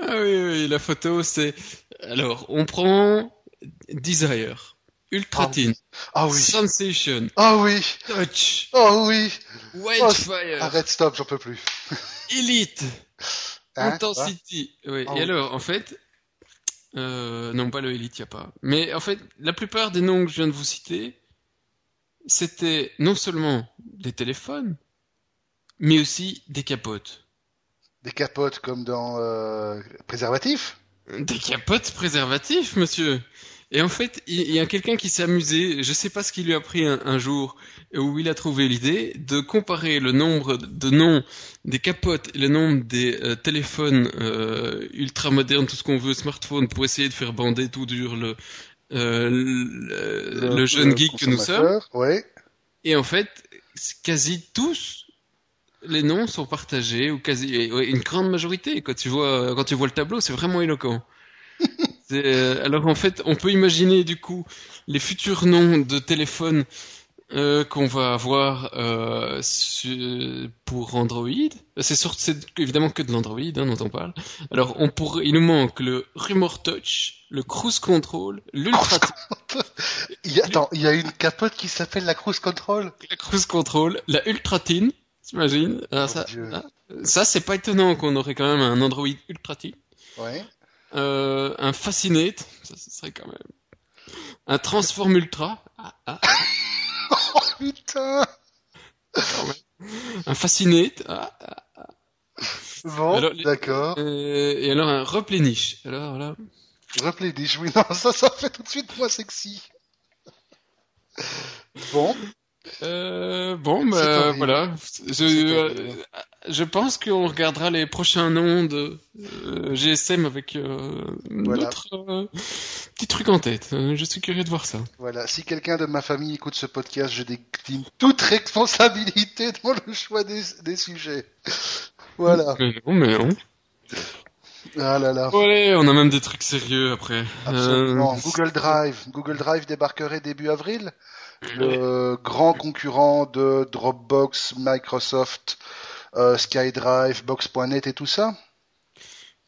Speaker 1: Ah oui, oui, la photo, c'est... Alors, on prend Desire, Ultra
Speaker 2: Ah oui. Ah oui,
Speaker 1: Sensation,
Speaker 2: ah oui,
Speaker 1: Touch,
Speaker 2: oh oui.
Speaker 1: Wildfire,
Speaker 2: Arrête, stop, j'en peux plus.
Speaker 1: Elite,
Speaker 2: Hein,
Speaker 1: Intensity. Oui.
Speaker 2: Ah
Speaker 1: Et
Speaker 2: oui.
Speaker 1: alors, en fait, euh, non pas le Elite, y a pas. Mais en fait, la plupart des noms que je viens de vous citer, c'était non seulement des téléphones, mais aussi des capotes.
Speaker 2: Des capotes comme dans euh, préservatif?
Speaker 1: Des capotes préservatifs, monsieur. Et en fait, il y, a quelqu'un qui s'est amusé, je sais pas ce qui lui a pris un, un jour, où il a trouvé l'idée de comparer le nombre de noms des capotes et le nombre des euh, téléphones euh, ultra modernes, tout ce qu'on veut, smartphones, pour essayer de faire bander tout dur le, euh, le, le jeune geek que nous sommes.
Speaker 2: Ouais.
Speaker 1: Et en fait, quasi tous les noms sont partagés ou quasi une grande majorité. Quand tu vois quand tu vois le tableau, c'est vraiment éloquent. Euh, alors en fait, on peut imaginer du coup les futurs noms de téléphone euh, qu'on va avoir euh, su- pour Android. C'est sur- évidemment que de l'Android hein, dont on parle. Alors on pourrait, il nous manque le Rumor Touch, le Cruise Control, l'Ultra
Speaker 2: Il y a, attends, il y a une capote qui s'appelle la Cruise Control.
Speaker 1: la Cruise Control, la Ultra Teen, t'imagines? Ah,
Speaker 2: Mon
Speaker 1: ça, ah, ça c'est pas étonnant qu'on aurait quand même un Android Ultra Teen.
Speaker 2: Ouais.
Speaker 1: Euh, un Fascinate, ça, serait quand même. Un Transform Ultra, ah, ah,
Speaker 2: Oh putain.
Speaker 1: un Fascinate, ah.
Speaker 2: Bon, d'accord.
Speaker 1: Euh, et alors un Replenish. Alors là,
Speaker 2: Replenish, oui, non, ça, ça fait tout de suite moins sexy. Bon,
Speaker 1: euh, bon, bah voilà. Je, euh, je pense qu'on regardera les prochains noms de euh, GSM avec euh,
Speaker 2: Voilà.
Speaker 1: notre euh, petit truc en tête. Je suis curieux de voir ça.
Speaker 2: Voilà, si quelqu'un de ma famille écoute ce podcast, je décline toute responsabilité dans le choix des, des sujets. Voilà.
Speaker 1: Mais non, mais non.
Speaker 2: Ah là là.
Speaker 1: Allez, on a même des trucs sérieux après.
Speaker 2: Absolument. Google Drive. Google Drive débarquerait début avril. Le grand concurrent de Dropbox, Microsoft, euh, SkyDrive, Box.net et tout ça?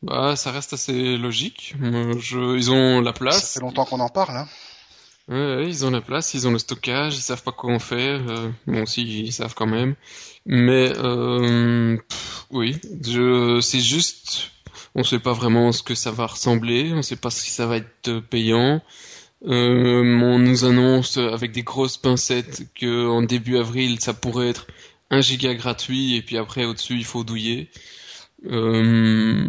Speaker 1: Bah, ça reste assez logique. Euh, je... Ils ont la place.
Speaker 2: Ça fait longtemps qu'on en parle. Hein.
Speaker 1: Ouais, ils ont la place, ils ont le stockage, ils savent pas quoi en faire. Euh, bon, si, ils savent quand même. Mais euh, pff, oui, c'est juste, on sait pas vraiment ce que ça va ressembler, on sait pas si ça va être payant. Euh, on nous annonce avec des grosses pincettes que en début avril, ça pourrait être un giga gratuit et puis après au-dessus il faut douiller. Euh,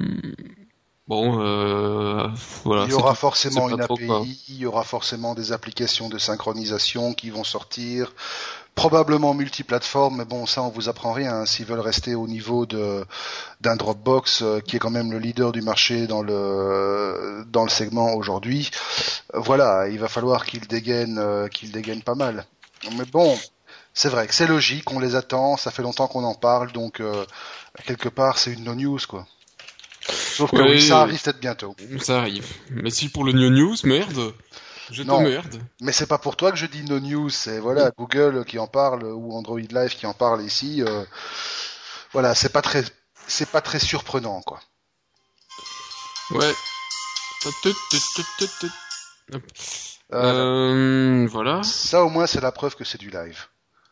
Speaker 1: bon, euh, voilà.
Speaker 2: Il y aura forcément une API, il y aura forcément des applications de synchronisation qui vont sortir, probablement multiplateforme, mais bon, ça on vous apprend rien. hein, S'ils veulent rester au niveau de d'un Dropbox euh, qui est quand même le leader du marché dans le dans le segment aujourd'hui, euh, voilà, il va falloir qu'ils dégainent euh, qu'ils dégainent pas mal. Mais bon, c'est vrai que c'est logique, on les attend, ça fait longtemps qu'on en parle, donc euh, quelque part c'est une no news quoi. Sauf que
Speaker 1: Ouais,
Speaker 2: oui, ça arrive peut-être bientôt.
Speaker 1: Ça arrive. Mais si pour le New News, merde, je
Speaker 2: Non.
Speaker 1: t'emmerde.
Speaker 2: Mais c'est pas pour toi que je dis no news, c'est voilà Google qui en parle ou Android Live qui en parle ici. euh, voilà, c'est pas très, c'est pas très surprenant quoi.
Speaker 1: Ouais.
Speaker 2: Euh,
Speaker 1: Euh, voilà.
Speaker 2: Ça au moins c'est la preuve que c'est du live.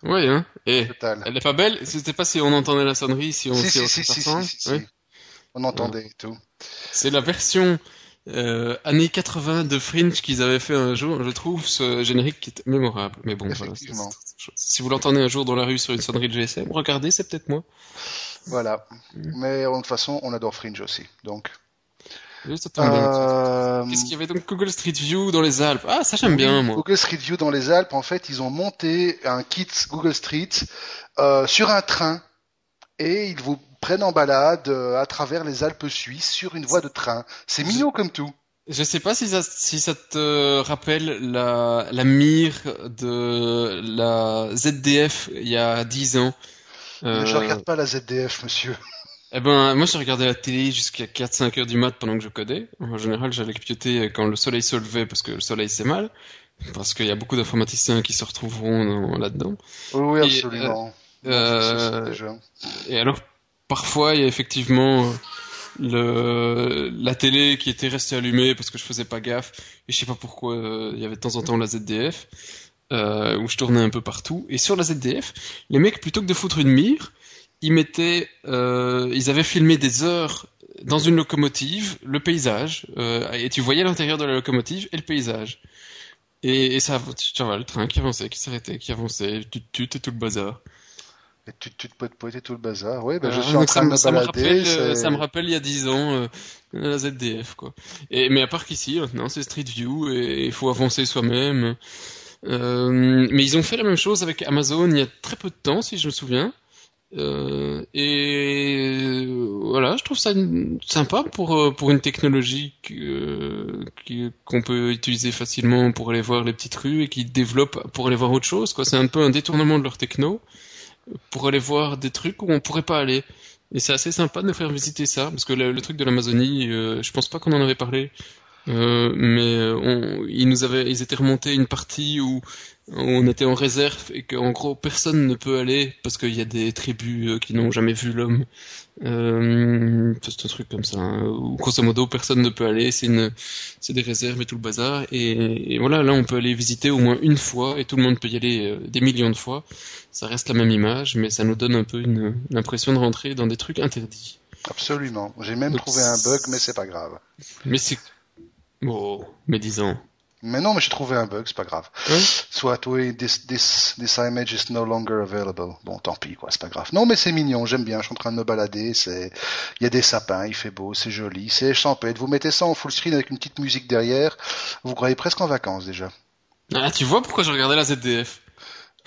Speaker 1: Ouais, hein. Et
Speaker 2: Total.
Speaker 1: elle est pas belle. C'était pas si on entendait la sonnerie, si on
Speaker 2: Si
Speaker 1: si on
Speaker 2: si.
Speaker 1: Ouais.
Speaker 2: On entendait et tout.
Speaker 1: C'est la version euh, années 80 de Fringe qu'ils avaient fait un jour. Je trouve ce générique qui est mémorable. Mais bon, voilà. Si vous l'entendez un jour dans la rue sur une sonnerie de GSM, regardez, c'est peut-être moi.
Speaker 2: Voilà.
Speaker 1: Mm.
Speaker 2: Mais de toute façon, on adore Fringe aussi. Donc.
Speaker 1: Oui.
Speaker 2: Euh,
Speaker 1: Qu'est-ce qu'il y avait donc? Google Street View dans les Alpes Ah, ça j'aime bien, moi.
Speaker 2: Google Street View dans les Alpes, en fait, ils ont monté un kit Google Street euh, sur un train et ils vous prennent en balade euh, à travers les Alpes suisses sur une voie de train. C'est mignon comme tout.
Speaker 1: Je sais pas si ça, si ça te rappelle la, la mire de la ZDF il y a 10 ans.
Speaker 2: Mais je
Speaker 1: Euh,
Speaker 2: regarde pas la ZDF, monsieur.
Speaker 1: Eh ben, moi, j'ai regardé la télé jusqu'à 4-5 heures du mat pendant que je codais. En général, j'allais pioter quand le soleil se levait parce que le soleil c'est mal. Parce qu'il y a beaucoup d'informaticiens qui se retrouveront dans- là-dedans.
Speaker 2: Oui,
Speaker 1: Et,
Speaker 2: absolument.
Speaker 1: Euh, et alors, parfois, il y a effectivement le, la télé qui était restée allumée parce que je faisais pas gaffe. Et je sais pas pourquoi, euh, il y avait de temps en temps la ZDF, euh, où je tournais un peu partout. Et sur la ZDF, les mecs, plutôt que de foutre une mire, ils mettaient, euh, ils avaient filmé des heures dans une locomotive, le paysage, euh, et tu voyais l'intérieur de la locomotive et le paysage. Et, et ça, tu vois, le train qui avançait, qui s'arrêtait, qui avançait, tu, tu, et tout le bazar.
Speaker 2: Et tu, tu te peux te pointer tout le bazar. Oui, ben, je
Speaker 1: Euh,
Speaker 2: suis en train
Speaker 1: ça,
Speaker 2: de
Speaker 1: me- ça me rappelle, euh, ça me rappelle il y a 10 ans euh, la ZDF quoi. Et mais à part qu'ici maintenant c'est Street View et il faut avancer soi-même. Euh, mais ils ont fait la même chose avec Amazon il y a très peu de temps si je me souviens. Euh, et euh, voilà, je trouve ça une- sympa pour euh, pour une technologie qu'on peut utiliser facilement pour aller voir les petites rues et qui développe pour aller voir autre chose quoi. C'est un peu un détournement de leur techno pour aller voir des trucs où on pourrait pas aller. Et c'est assez sympa de nous faire visiter ça, parce que le, truc de l'Amazonie, euh, je pense pas qu'on en avait parlé, euh, mais euh, on, ils nous avaient, ils étaient remontés une partie où on était en réserve et qu'en gros personne ne peut aller parce qu'il y a des tribus euh, qui n'ont jamais vu l'homme. Euh, c'est un truc comme ça. hein, grosso modo personne ne peut aller, c'est une, c'est des réserves et tout le bazar. Et, et voilà, là on peut aller visiter au moins une fois et tout le monde peut y aller des millions de fois. Ça reste la même image, mais ça nous donne un peu une, l'impression de rentrer dans des trucs interdits.
Speaker 2: Absolument. J'ai même
Speaker 1: Donc,
Speaker 2: trouvé un bug, mais c'est pas grave.
Speaker 1: Mais c'est, oh, mais disons.
Speaker 2: Mais non, mais j'ai trouvé un bug, c'est pas grave.
Speaker 1: Hein
Speaker 2: Soit, oui, this, this, this image is no longer available. Bon, tant pis, quoi, c'est pas grave. Non, mais c'est mignon, j'aime bien, je suis en train de me balader, c'est, il y a des sapins, il fait beau, c'est joli, c'est champêtre. Vous mettez ça en full screen avec une petite musique derrière, vous croyez presque en vacances, déjà.
Speaker 1: Ah, tu vois pourquoi je regardais la ZDF?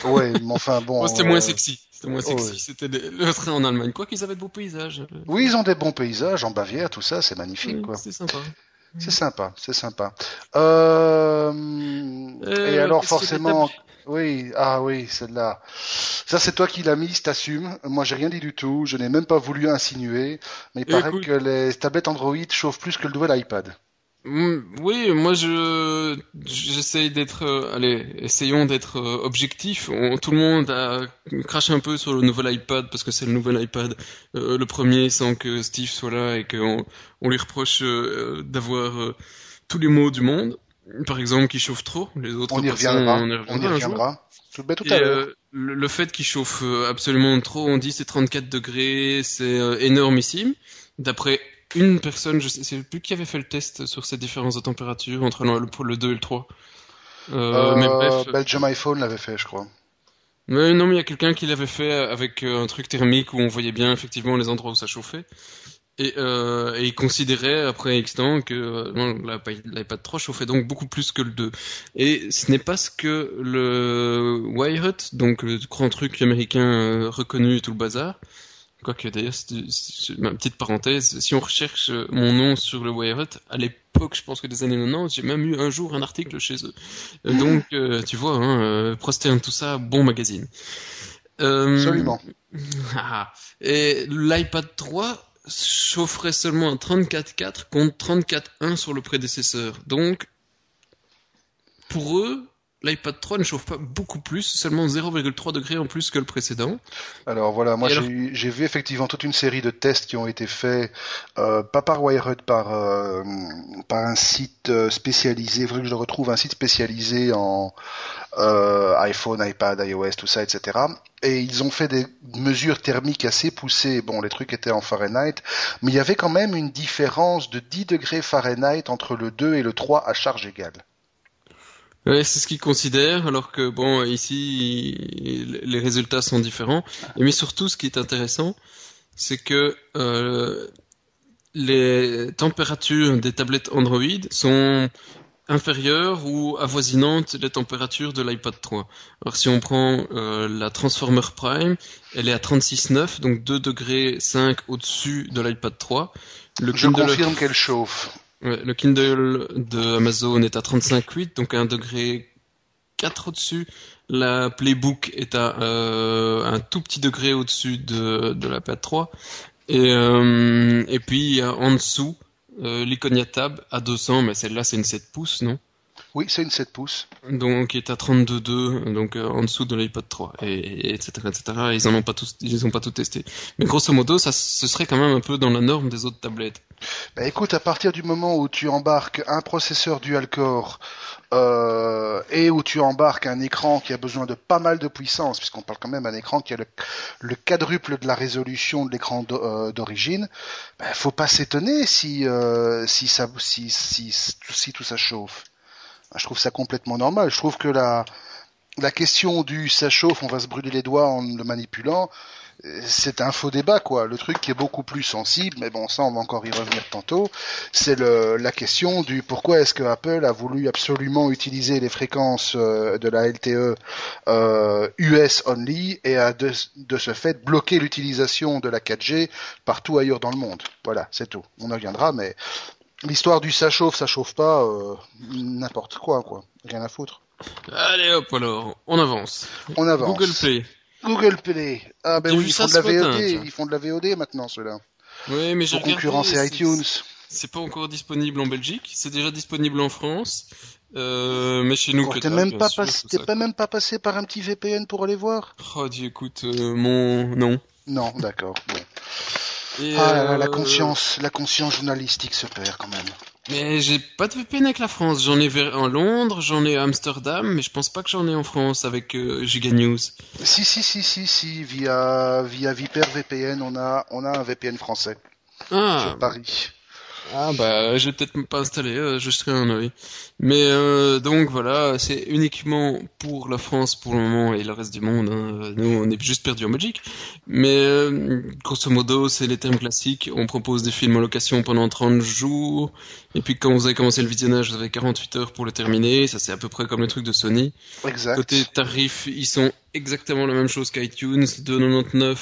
Speaker 2: Ouais, mais enfin, bon.
Speaker 1: Oh, c'était
Speaker 2: euh,
Speaker 1: moins sexy. C'était moins
Speaker 2: oh,
Speaker 1: sexy. C'était des- le train en Allemagne. Quoi qu'ils avaient de beaux paysages.
Speaker 2: Oui, ils ont des bons paysages, en Bavière, tout ça, c'est magnifique,
Speaker 1: Oui,
Speaker 2: quoi.
Speaker 1: C'est sympa.
Speaker 2: C'est sympa, c'est sympa. Euh...
Speaker 1: Euh,
Speaker 2: et alors
Speaker 1: qu'est-ce qu'il y a
Speaker 2: forcément, oui, ah oui, celle-là. Ça c'est toi qui l'as mise, t'assumes. Moi j'ai rien dit du tout, je n'ai même pas voulu insinuer. Mais il paraît
Speaker 1: Écoute.
Speaker 2: que les tablettes Android chauffent plus que le nouvel iPad.
Speaker 1: Mm, Oui, moi je j'essaye d'être euh, allez, essayons d'être euh, objectif. On- tout le monde a craché un peu sur le nouvel iPad parce que c'est le nouvel iPad, euh, le premier sans que Steve soit là et qu'on on lui reproche euh, d'avoir euh, tous les mots du monde. Par exemple, qu'il chauffe trop. Les autres
Speaker 2: On y reviendra.
Speaker 1: on y
Speaker 2: On y
Speaker 1: reviendra
Speaker 2: reviendra. Tout, ben, tout
Speaker 1: Et
Speaker 2: à l'heure.
Speaker 1: euh, le, le fait qu'il chauffe absolument trop, on dit c'est 34 degrés, c'est euh, énormissime. D'après une personne, je sais, sais plus qui avait fait le test sur ces différences de température entre le, le, le 2 et le 3. Euh, mais bref.
Speaker 2: Belgium iPhone l'avait fait, je crois.
Speaker 1: Mais non, mais il y a quelqu'un qui l'avait fait avec euh, un truc thermique où on voyait bien effectivement les endroits où ça chauffait. Et, euh, et il considérait après X temps que euh, l'iPad l'iPad 3 chauffait donc beaucoup plus que le 2. Et ce n'est pas ce que le Wired, donc le grand truc américain euh, reconnu et tout le bazar. Quoique d'ailleurs, ma petite parenthèse, si on recherche euh, mon nom sur le Wired, à l'époque, je pense que des années 90, j'ai même eu un jour un article chez eux. Euh, Donc, euh, tu vois, hein, Prosterne, tout ça, bon magazine. Euh,
Speaker 2: Absolument.
Speaker 1: ah, et l'iPad 3 chaufferait seulement à 34.4 contre 34.1 sur le prédécesseur. Donc, pour eux, l'iPad 3 ne chauffe pas beaucoup plus, seulement 0,3 degrés en plus que le précédent.
Speaker 2: Alors voilà, moi j'ai
Speaker 1: alors
Speaker 2: eu- j'ai vu effectivement toute une série de tests qui ont été faits, euh, pas par Wired, par, euh, par un site euh, spécialisé, il faudrait que je le retrouve, un site spécialisé en euh, iPhone, iPad, iOS, tout ça, etc. Et ils ont fait des mesures thermiques assez poussées. Bon, les trucs étaient en Fahrenheit, mais il y avait quand même une différence de 10 degrés Fahrenheit entre le 2 et le 3 à charge égale.
Speaker 1: Ouais, c'est ce qu'ils considèrent, alors que bon, ici, il- les résultats sont différents. Et mais surtout, ce qui est intéressant, c'est que euh, les températures des tablettes Android sont inférieures ou avoisinantes les températures de l'iPad 3. Alors si on prend euh, la Transformer Prime, elle est à 36,9, donc 2 degrés 5 au-dessus de l'iPad 3. Le
Speaker 2: Je confirme qu'elle chauffe.
Speaker 1: Le Kindle de Amazon est à 35,8, donc un degré 4 au-dessus. La Playbook est à euh, un tout petit degré au-dessus de, de la Pad 3. Et, euh, et puis en dessous euh, l'Iconia Tab à 200, mais celle-là c'est une 7 pouces, non?
Speaker 2: Oui, c'est une 7 pouces.
Speaker 1: donc qui est à 32,2, donc euh, en dessous de l'iPod 3, et, et etc etc. Ils en ont pas tous, ils ont pas tout testé. Mais grosso modo, ça ce serait quand même un peu dans la norme des autres tablettes.
Speaker 2: Bah écoute, à partir du moment où tu embarques un processeur dual-core euh, et où tu embarques un écran qui a besoin de pas mal de puissance, puisqu'on parle quand même d'un écran qui a le, le quadruple de la résolution de l'écran euh, d'origine, bah, faut pas s'étonner si, euh, si, ça, si, si, si tout ça chauffe. Je trouve ça complètement normal. Je trouve que la, question du ça chauffe, on va se brûler les doigts en le manipulant, euh, c'est un faux débat quoi. Le truc qui est beaucoup plus sensible, mais bon ça on va encore y revenir tantôt, c'est la question du pourquoi est-ce que Apple a voulu absolument utiliser les fréquences euh, de la LTE euh, US only et a de, de ce fait bloqué l'utilisation de la 4G partout ailleurs dans le monde. Voilà, c'est tout. On en reviendra, mais l'histoire du ça chauffe, ça chauffe pas, euh, n'importe quoi quoi. Rien à foutre.
Speaker 1: Allez hop alors, on avance.
Speaker 2: On avance.
Speaker 1: Google Play.
Speaker 2: Google Play. Ah ben oui, ils font de la
Speaker 1: matin,
Speaker 2: VOD, ils font de la VOD maintenant ceux-là.
Speaker 1: Oui, mais j'ai
Speaker 2: concurrencer
Speaker 1: c'est-
Speaker 2: iTunes.
Speaker 1: C'est pas encore disponible en Belgique, c'est déjà disponible en France, euh, mais chez nous que
Speaker 2: T'es même pas
Speaker 1: sûr,
Speaker 2: passé, t'es pas même pas passé par un petit VPN pour aller voir?
Speaker 1: Oh Dieu, écoute, euh, mon non.
Speaker 2: Non, d'accord. Bon.
Speaker 1: Et,
Speaker 2: Ah là là, la
Speaker 1: euh,
Speaker 2: conscience, la conscience journalistique se perd quand même.
Speaker 1: Mais j'ai pas de VPN avec la France. J'en ai en Londres, j'en ai à Amsterdam, mais je pense pas que j'en ai en France avec euh, Giga News.
Speaker 2: Si si si si si, via via Viper VPN, on a on a un VPN français.
Speaker 1: Ah,
Speaker 2: Je parie.
Speaker 1: Ah bah je vais peut-être pas installer, euh, je jeterai un œil. Mais euh, donc voilà, c'est uniquement pour la France pour le moment et le reste du monde. hein. Nous on est juste perdu en Belgique. Mais euh, grosso modo, c'est les thèmes classiques. On propose des films en location pendant 30 jours. Et puis quand vous avez commencé le visionnage, vous avez 48 heures pour le terminer. Ça c'est à peu près comme le truc de Sony.
Speaker 2: Exact.
Speaker 1: Côté tarif, ils sont exactement la même chose qu'iTunes, 2,99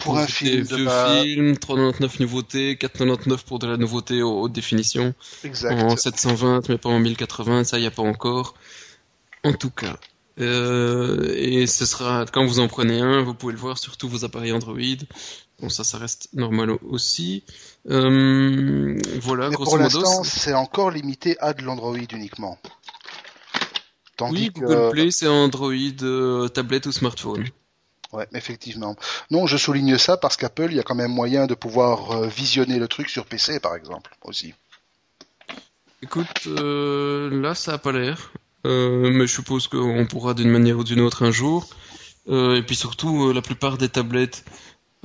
Speaker 2: pour un film
Speaker 1: vieux
Speaker 2: bas-
Speaker 1: film, 3,99 nouveautés, 4,99 pour de la nouveauté au- haute définition,
Speaker 2: Exact.
Speaker 1: en 720 mais pas en 1080, ça y a pas encore. En tout cas. Euh, et ce sera, quand vous en prenez un, vous pouvez le voir sur tous vos appareils Android. Bon, ça, ça reste normal aussi. Euh, voilà,
Speaker 2: Mais
Speaker 1: grosso
Speaker 2: pour
Speaker 1: modo.
Speaker 2: l'instant,
Speaker 1: c'est-
Speaker 2: encore limité à de l'Android uniquement. Tandis
Speaker 1: Oui,
Speaker 2: que...
Speaker 1: Google Play, c'est Android, euh, tablette ou smartphone.
Speaker 2: Ouais, effectivement. Non, je souligne ça parce qu'Apple, il y a quand même moyen de pouvoir euh, visionner le truc sur PC, par exemple, aussi.
Speaker 1: Écoute, euh, là, ça a pas l'air. Euh, mais je suppose qu'on pourra d'une manière ou d'une autre un jour. Et puis surtout, la plupart des tablettes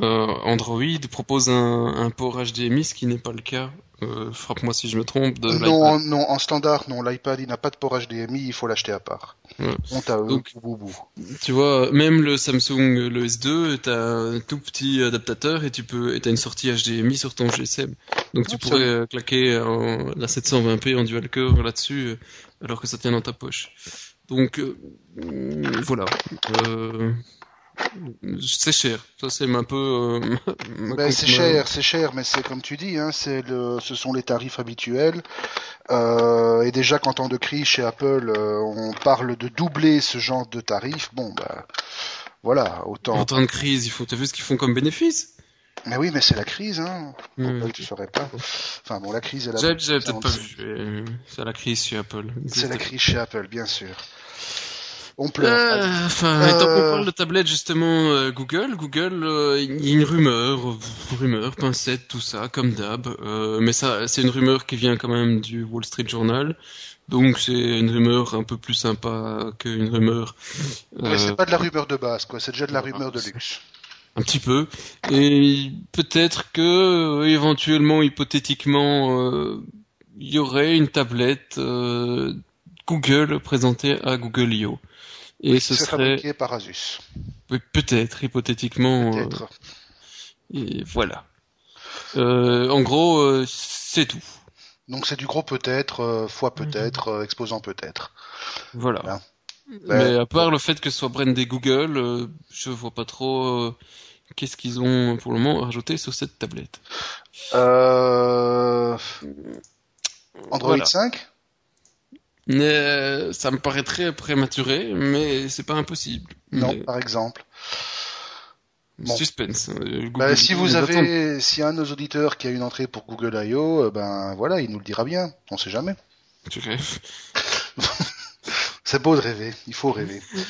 Speaker 1: euh, Android proposent un, un port HDMI, ce qui n'est pas le cas. Euh, Frappe-moi si je me trompe. De
Speaker 2: non, non, en standard, non, l'iPad, il n'a pas de port HDMI, il faut l'acheter à part.
Speaker 1: Ouais.
Speaker 2: Honte à eux,
Speaker 1: Donc-
Speaker 2: bou, bou, bou.
Speaker 1: Tu vois, même le Samsung, le S2, t'as un tout petit adaptateur et tu peux, et t'as une sortie HDMI sur ton GSM. Donc tu
Speaker 2: Absolument.
Speaker 1: pourrais euh, claquer en- la 720p en dual core là-dessus, euh, alors que ça tient dans ta poche. Donc euh, voilà. Euh, c'est cher. Ça c'est un peu. euh,
Speaker 2: Ben, c'est cher, c'est cher, mais c'est comme tu dis, hein, c'est le, ce sont les tarifs habituels. Euh, et déjà, qu'en temps de crise chez Apple, euh, on parle de doubler ce genre de tarifs. Bon, bah, voilà, autant.
Speaker 1: En temps de crise, il faut. T'as vu ce qu'ils font comme bénéfice?
Speaker 2: Mais oui, mais c'est la crise, hein.
Speaker 1: Hmm.
Speaker 2: Apple, tu saurais pas. Enfin bon, la crise, elle a...
Speaker 1: J'avais peut-être pas vu. C'est la crise chez Apple.
Speaker 2: C'est la crise chez Apple, bien sûr. On pleure.
Speaker 1: Euh, Enfin, tant qu'on
Speaker 2: Euh,
Speaker 1: parle de tablette justement, euh, Google, Google, il y a une rumeur, rumeur, pincette, tout ça, comme d'hab. mais ça, c'est une rumeur qui vient quand même du Wall Street Journal, donc c'est une rumeur un peu plus sympa qu'une rumeur. Euh,
Speaker 2: c'est pas de la rumeur de base, quoi. C'est déjà de la rumeur de luxe.
Speaker 1: un petit peu. Et peut-être que, euh, éventuellement, hypothétiquement, euh, il y aurait une tablette euh, Google présentée à Google I.O. Et ce serait
Speaker 2: fabriqué par Asus.
Speaker 1: Pe- Peut-être, hypothétiquement. euh,
Speaker 2: Peut-être.
Speaker 1: et voilà. Euh, en gros, euh, c'est tout.
Speaker 2: Donc c'est du gros peut-être, euh, fois
Speaker 1: Mhm.
Speaker 2: peut-être, euh, exposant peut-être.
Speaker 1: Voilà.
Speaker 2: Voilà.
Speaker 1: Mais
Speaker 2: Ben,
Speaker 1: à part le fait que ce soit brandé Google, euh, je vois pas trop euh, qu'est-ce qu'ils ont pour le moment à rajouter sur cette tablette.
Speaker 2: Euh... Android
Speaker 1: Voilà.
Speaker 2: 5
Speaker 1: Mais, euh, ça me paraît très prématuré, mais c'est pas impossible.
Speaker 2: Non,
Speaker 1: Mais-
Speaker 2: par exemple. bon.
Speaker 1: Suspense. euh, Google,
Speaker 2: Ben, si vous avez, si un de nos auditeurs qui a une entrée pour Google I.O., euh, ben voilà, il nous le dira bien. On sait jamais.
Speaker 1: Tu rêves.
Speaker 2: C'est beau de rêver. Il faut rêver.
Speaker 1: Ouais,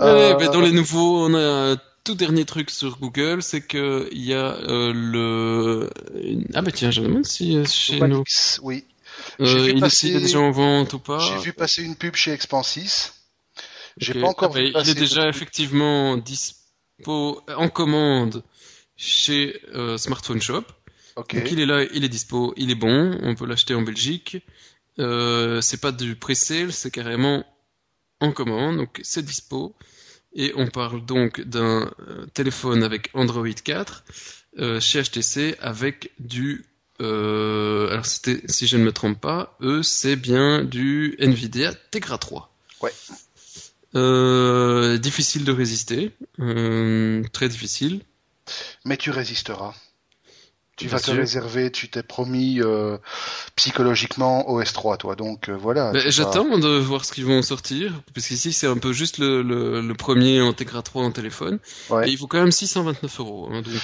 Speaker 2: Euh,
Speaker 1: ben, dans les nouveaux, on a un tout dernier truc sur Google, c'est que il y a euh, le ah bah tiens, je me demande si euh, chez nous
Speaker 2: X, oui.
Speaker 1: Euh, il, est,
Speaker 2: passer-
Speaker 1: il est déjà en vente ou pas.
Speaker 2: J'ai vu passer une pub chez Expansys. J'ai pas encore
Speaker 1: Ah,
Speaker 2: vu
Speaker 1: il
Speaker 2: passer
Speaker 1: est
Speaker 2: de
Speaker 1: déjà effectivement dispo en commande chez euh, Smartphone Shop.
Speaker 2: Ok.
Speaker 1: Donc il est là, il est dispo, il est bon, on peut l'acheter en Belgique. Euh, c'est pas du pre-sale, c'est carrément en commande, donc c'est dispo. Et on parle donc d'un euh, téléphone avec Android 4 euh, chez HTC avec du euh, alors c'était si je ne me trompe pas, eux c'est bien du Nvidia Tegra 3.
Speaker 2: Ouais.
Speaker 1: Euh, difficile de résister, euh, très difficile.
Speaker 2: Mais tu résisteras. Tu
Speaker 1: Bien
Speaker 2: vas te réserver, tu t'es promis euh, psychologiquement OS3, toi. Donc euh, voilà.
Speaker 1: Ben, J'attends de voir ce qu'ils vont sortir, parce qu'ici c'est un peu juste le, le, le premier en Tegra 3 en téléphone,
Speaker 2: Ouais.
Speaker 1: et il faut quand même 629 euros. Hein, donc,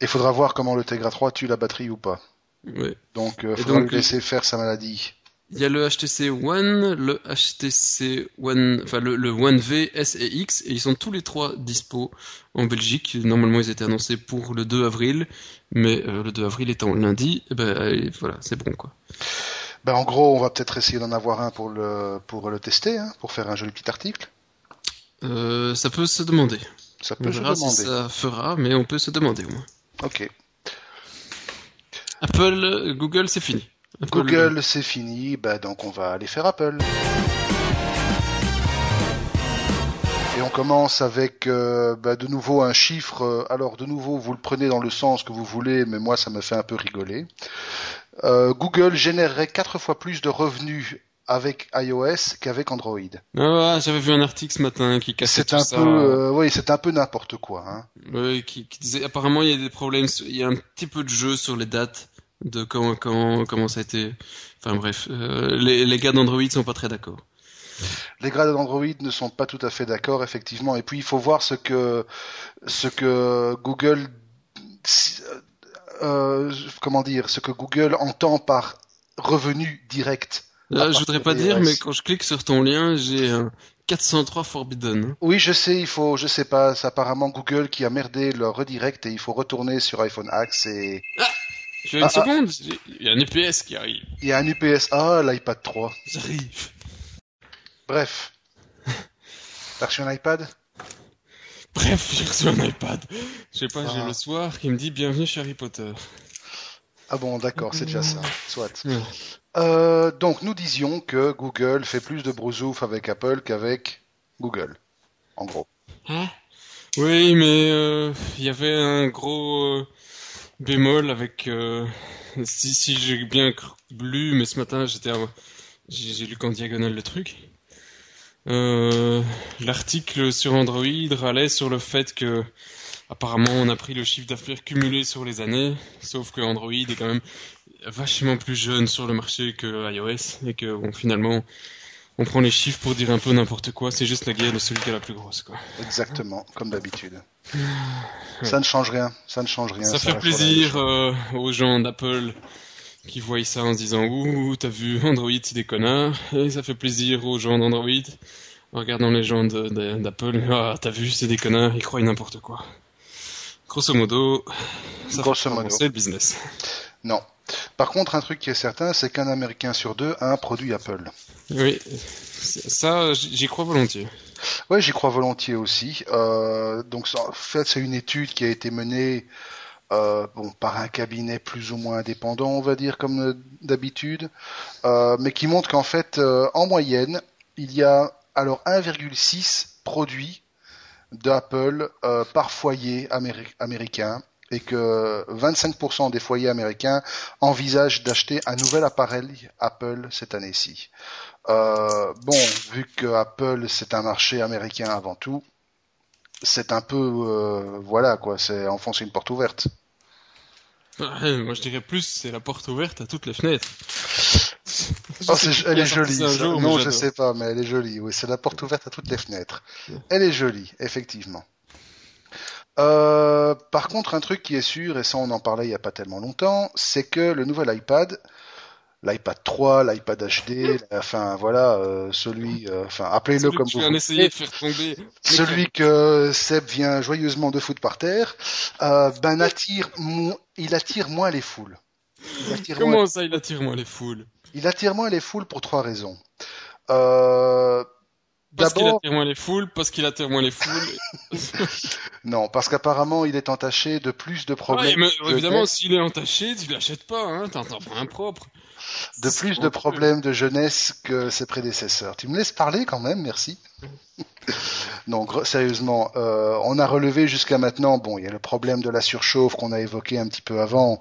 Speaker 2: Il faudra voir comment le Tegra 3 tue la batterie ou pas.
Speaker 1: Ouais.
Speaker 2: Donc euh,
Speaker 1: Et
Speaker 2: faudra
Speaker 1: donc,
Speaker 2: lui laisser faire sa maladie.
Speaker 1: Il y a le HTC One, le HTC One, enfin le, le One V, S et X, et ils sont tous les trois dispo en Belgique. Normalement ils étaient annoncés pour le 2 avril, mais euh, le 2 avril étant lundi, eh ben euh, voilà, c'est bon quoi.
Speaker 2: Ben en gros, on va peut-être essayer d'en avoir un pour le pour le tester, hein, pour faire un joli petit article.
Speaker 1: Euh, ça peut se demander.
Speaker 2: Ça
Speaker 1: On
Speaker 2: peut se
Speaker 1: verra si
Speaker 2: demander.
Speaker 1: ça fera, mais on peut se demander au moins.
Speaker 2: Ok.
Speaker 1: Apple, Google, c'est fini. Apple,
Speaker 2: Google, c'est fini. Ben donc on va aller faire Apple. Et on commence avec euh, ben, de nouveau un chiffre. Alors de nouveau, vous le prenez dans le sens que vous voulez, mais moi ça me fait un peu rigoler. Euh, Google générerait quatre fois plus de revenus avec iOS qu'avec Android.
Speaker 1: Ah, j'avais vu un article ce matin qui cassait tout
Speaker 2: un
Speaker 1: ça.
Speaker 2: peu, euh, oui, c'est un peu n'importe quoi. Hein.
Speaker 1: Qui, qui disait apparemment il y a des problèmes, il y a un petit peu de jeu sur les dates de comment comment comment ça a été. Enfin bref, euh, les, les gars d'Android sont pas très d'accord.
Speaker 2: Les grades d'Android ne sont pas tout à fait d'accord, effectivement. Et puis il faut voir ce que ce que Google, euh, comment dire, ce que Google entend par revenu direct.
Speaker 1: Là,
Speaker 2: À
Speaker 1: je voudrais pas dire, mais quand je clique sur ton lien, j'ai un 403 Forbidden.
Speaker 2: Oui, je sais, il faut, je sais pas, c'est apparemment Google qui a merdé le redirect et il faut retourner sur iPhone X et
Speaker 1: Tu as une
Speaker 2: Ah, ah.
Speaker 1: seconde Il y a un EPS qui arrive.
Speaker 2: il y a un UPS. Ah, l'iPad 3.
Speaker 1: J'arrive.
Speaker 2: Bref. T'as reçu un iPad?
Speaker 1: Bref, j'ai reçu un iPad. Je sais pas, j'ai
Speaker 2: Ah.
Speaker 1: le soir qui me dit bienvenue chez Harry Potter.
Speaker 2: Ah bon, d'accord, c'est déjà ça. Soit.
Speaker 1: Ouais.
Speaker 2: Euh, donc nous disions que Google fait plus de brousouf avec Apple qu'avec Google. En gros.
Speaker 1: Hein? Oui, mais euh, il y avait un gros euh, bémol avec euh, si si j'ai bien lu, mais ce matin j'étais j'ai lu qu'en diagonale le truc. Euh, L'article sur Android râlait sur le fait que apparemment on a pris le chiffre d'affaires cumulé sur les années, sauf que Android est quand même vachement plus jeune sur le marché que iOS et que bon, finalement on prend les chiffres pour dire un peu n'importe quoi, c'est juste la guerre de celui qui a la plus grosse quoi.
Speaker 2: Exactement, comme d'habitude. Ça ne change rien. Ça ne change rien.
Speaker 1: Ça fait plaisir euh, aux gens d'Apple qui voient ça en se disant ouh t'as vu Android c'est des connards et ça fait plaisir aux gens d'Android en regardant les gens d'Apple ah t'as vu c'est des connards ils croient n'importe quoi grosso modo ça
Speaker 2: Grosso
Speaker 1: fait
Speaker 2: modo.
Speaker 1: le business
Speaker 2: Non. Par contre, un truc qui est certain, c'est qu'un Américain sur deux a un produit Apple.
Speaker 1: oui ça j'y crois volontiers
Speaker 2: Ouais, j'y crois volontiers aussi. Euh, donc, en fait, c'est une étude qui a été menée euh, bon, par un cabinet plus ou moins indépendant, on va dire, comme d'habitude, euh, mais qui montre qu'en fait, euh, en moyenne, il y a alors 1,6 produits d'Apple euh, par foyer améri- américain et que 25% des foyers américains envisagent d'acheter un nouvel appareil Apple cette année-ci. Euh, bon, vu que Apple c'est un marché américain avant tout, c'est un peu euh, voilà quoi, c'est enfoncer une porte ouverte.
Speaker 1: Moi je dirais plus c'est la porte ouverte à toutes les fenêtres
Speaker 2: Oh, elle est jolie.
Speaker 1: jour,
Speaker 2: non, je sais pas, mais elle est jolie. Oui, c'est la porte ouverte à toutes les fenêtres. Elle est jolie, effectivement. Euh, par contre, un truc qui est sûr, et ça on en parlait il y a pas tellement longtemps, c'est que le nouvel iPad, l'iPad 3, l'iPad HD, enfin voilà, euh, celui, euh, enfin appelez-le comme
Speaker 1: que
Speaker 2: vous voulez.
Speaker 1: de faire tomber
Speaker 2: celui que Seb vient joyeusement de foutre par terre, euh, ben attire, il attire moins les foules. Il attire, moins,
Speaker 1: comment ça il attire moi les foules?
Speaker 2: Il attire moins les foules pour trois raisons. Euh,
Speaker 1: Parce qu'il attire moins les foules, parce qu'il attire moins les foules.
Speaker 2: non, parce qu'apparemment il est entaché de plus de
Speaker 1: Ouais,
Speaker 2: problèmes,
Speaker 1: mais
Speaker 2: de
Speaker 1: évidemment, s'il est entaché, tu l'achètes pas, hein, t'en prends un propre.
Speaker 2: de plus de problèmes de jeunesse que ses prédécesseurs. Tu me laisses parler quand même, merci. Non, sérieusement, euh, on a relevé jusqu'à maintenant, bon, il y a le problème de la surchauffe qu'on a évoqué un petit peu avant,